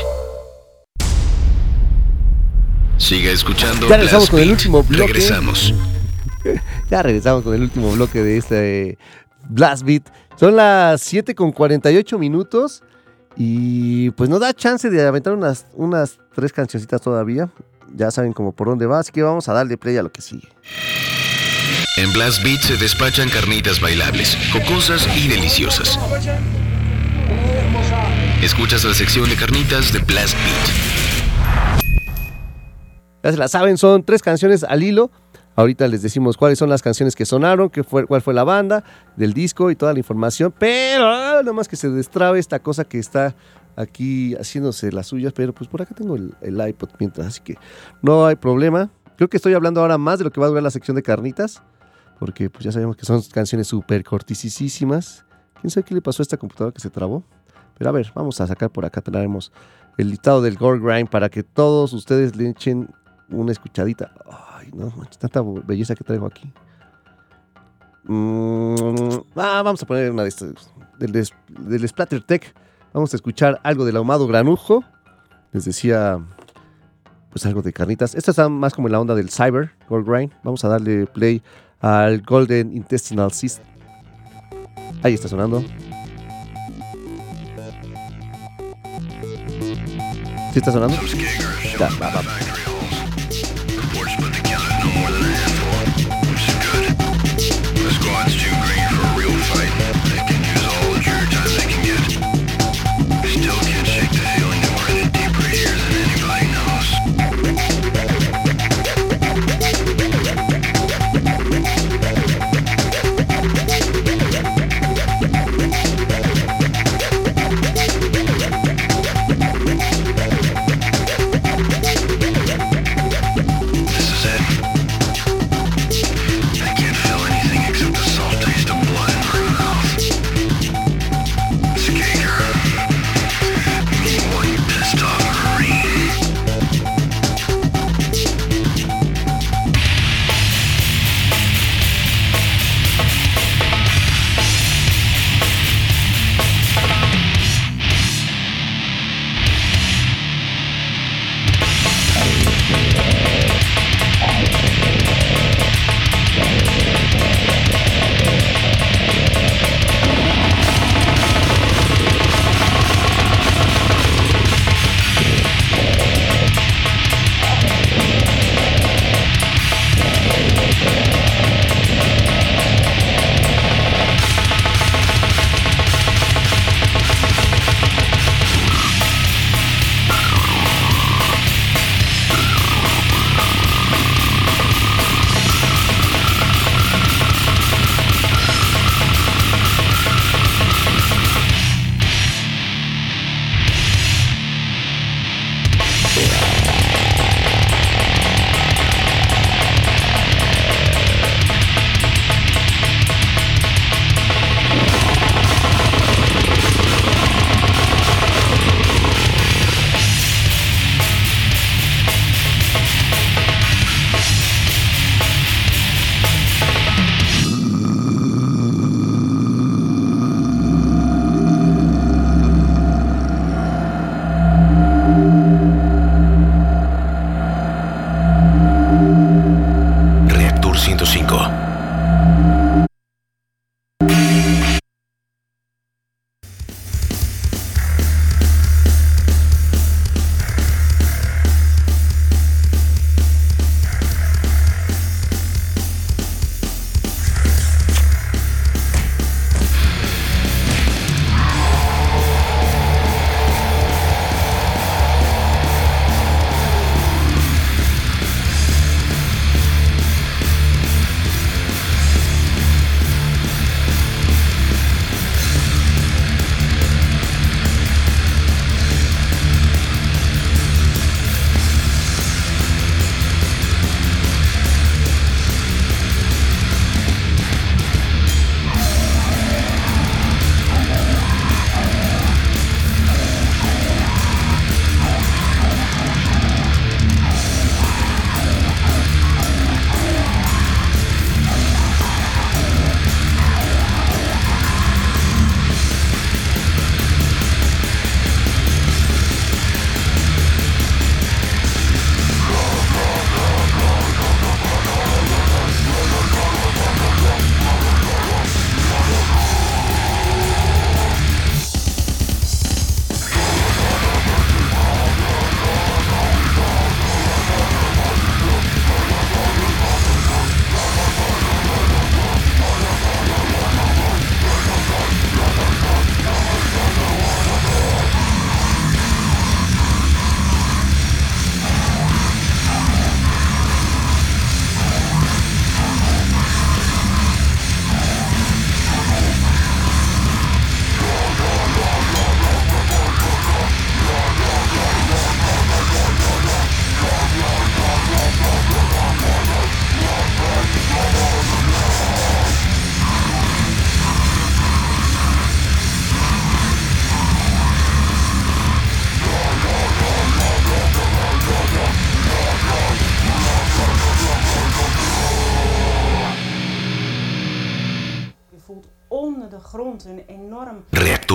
Siga escuchando Ya regresamos Blast con el último bloque. Regresamos. (laughs) Ya regresamos con el último bloque de este Blast Beat. Son las 7 con 48 minutos y pues nos da chance de aventar unas, unas tres cancioncitas todavía. Ya saben como por dónde va, así que vamos a darle play a lo que sigue. En Blast Beat se despachan carnitas bailables, jocosas y deliciosas. Escuchas la sección de carnitas de Blast Beat. Ya se la saben, son tres canciones al hilo. Ahorita les decimos cuáles son las canciones que sonaron, qué fue, cuál fue la banda, del disco y toda la información. Pero ah, nada más que se destrabe esta cosa que está aquí haciéndose las suyas. Pero pues por acá tengo el, iPod mientras, así que no hay problema. Creo que estoy hablando ahora más de lo que va a durar la sección de carnitas. Porque pues ya sabemos que son canciones súper cortisísimas. ¿Quién sabe qué le pasó a esta computadora que se trabó? A ver, vamos a sacar por acá, tenemos el listado del Gore Grind para que todos ustedes le echen una escuchadita. Ay, no, tanta belleza que traigo aquí. Mm, ah, vamos a poner una de estas, del, del Splatter Tech. Vamos a escuchar algo del ahumado granujo. Les decía, pues algo de carnitas. Esta está más como en la onda del Cyber, Gold Grind. Vamos a darle play al Golden Intestinal Cyst. Ahí está sonando. ¿Sí está sonando? Ya, va, va.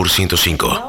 Reactor 105.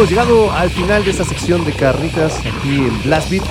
Hemos llegado al final de esta sección de carnitas aquí en Blast Beat.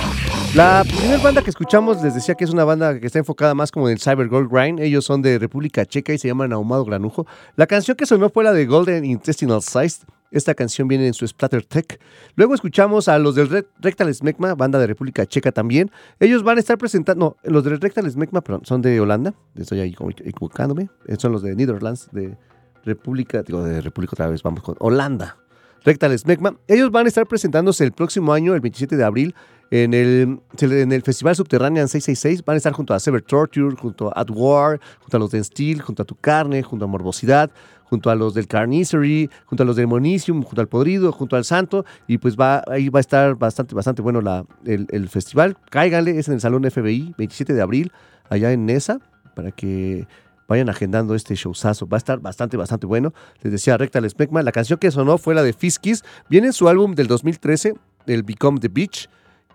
La primera banda que escuchamos les decía que es una banda que está enfocada más como en el Cyber Gold Grind. Ellos son de República Checa y se llaman Ahumado Granujo. La canción que sonó fue la de Golden Intestinal Size. Esta canción viene en su Splatter Tech. Luego escuchamos a los del Re- Rectal Smegma, banda de República Checa también. Ellos van a estar presentando, no, los del Rectal Smegma, perdón, son de Holanda. Estoy ahí equivocándome. Eh, Son los de Netherlands, de República, digo, de República otra vez, vamos con Holanda. Rectal Smegma. Ellos van a estar presentándose el próximo año, el 27 de abril, en el, en el Festival Subterranean 666. Van a estar junto a Sever Torture, junto a At War, junto a los de Steel, junto a Tu Carne, junto a Morbosidad, junto a los del Carnicery, junto a los del Monicium, junto al Podrido, junto al Santo. Y pues va, ahí va a estar bastante, bastante bueno la, el, el festival. Cáiganle, es en el Salón FBI, 27 de abril, allá en Nesa, para que vayan agendando este showzazo. Va a estar bastante, bastante bueno. Les decía Rectal Smegma. La canción que sonó fue la de Fiskis. Viene en su álbum del 2013, el Become the Beach.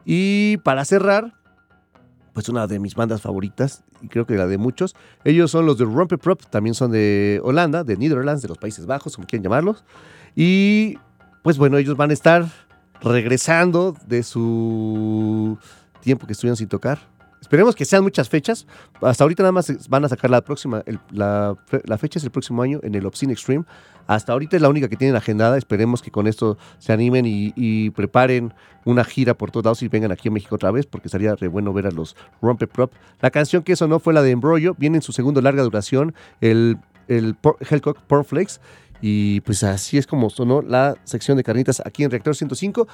Y para cerrar, pues una de mis bandas favoritas, y creo que la de muchos. Ellos son los de Rumpeprop, también son de Holanda, de Netherlands, de los Países Bajos, como quieran llamarlos. Y pues bueno, ellos van a estar regresando de su tiempo que estuvieron sin tocar. Esperemos que sean muchas fechas. Hasta ahorita nada más van a sacar la próxima, la, fe- la fecha es el próximo año en el Obscene Extreme. Hasta ahorita es la única que tienen agendada. Esperemos que con esto se animen y, preparen una gira por todos lados y vengan aquí a México otra vez, porque sería re bueno ver a los Rompe Prop. La canción que sonó fue la de Embrollo, viene en su segundo larga duración, el, el Hellcock Porflex. Y pues así es como sonó la sección de carnitas aquí en Reactor 105.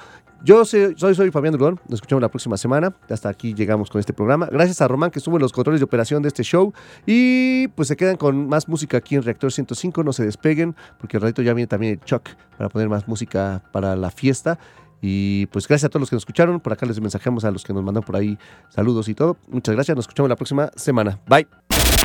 Yo soy, soy, soy Fabián Durón, nos escuchamos la próxima semana. Hasta aquí llegamos con este programa. Gracias a Román que estuvo en los controles de operación de este show. Y pues se quedan con más música aquí en Reactor 105. No se despeguen, porque al ratito ya viene también el Chuck para poner más música para la fiesta. Y pues gracias a todos los que nos escucharon. Por acá les mensajamos a los que nos mandan por ahí saludos y todo. Muchas gracias. Nos escuchamos la próxima semana. Bye.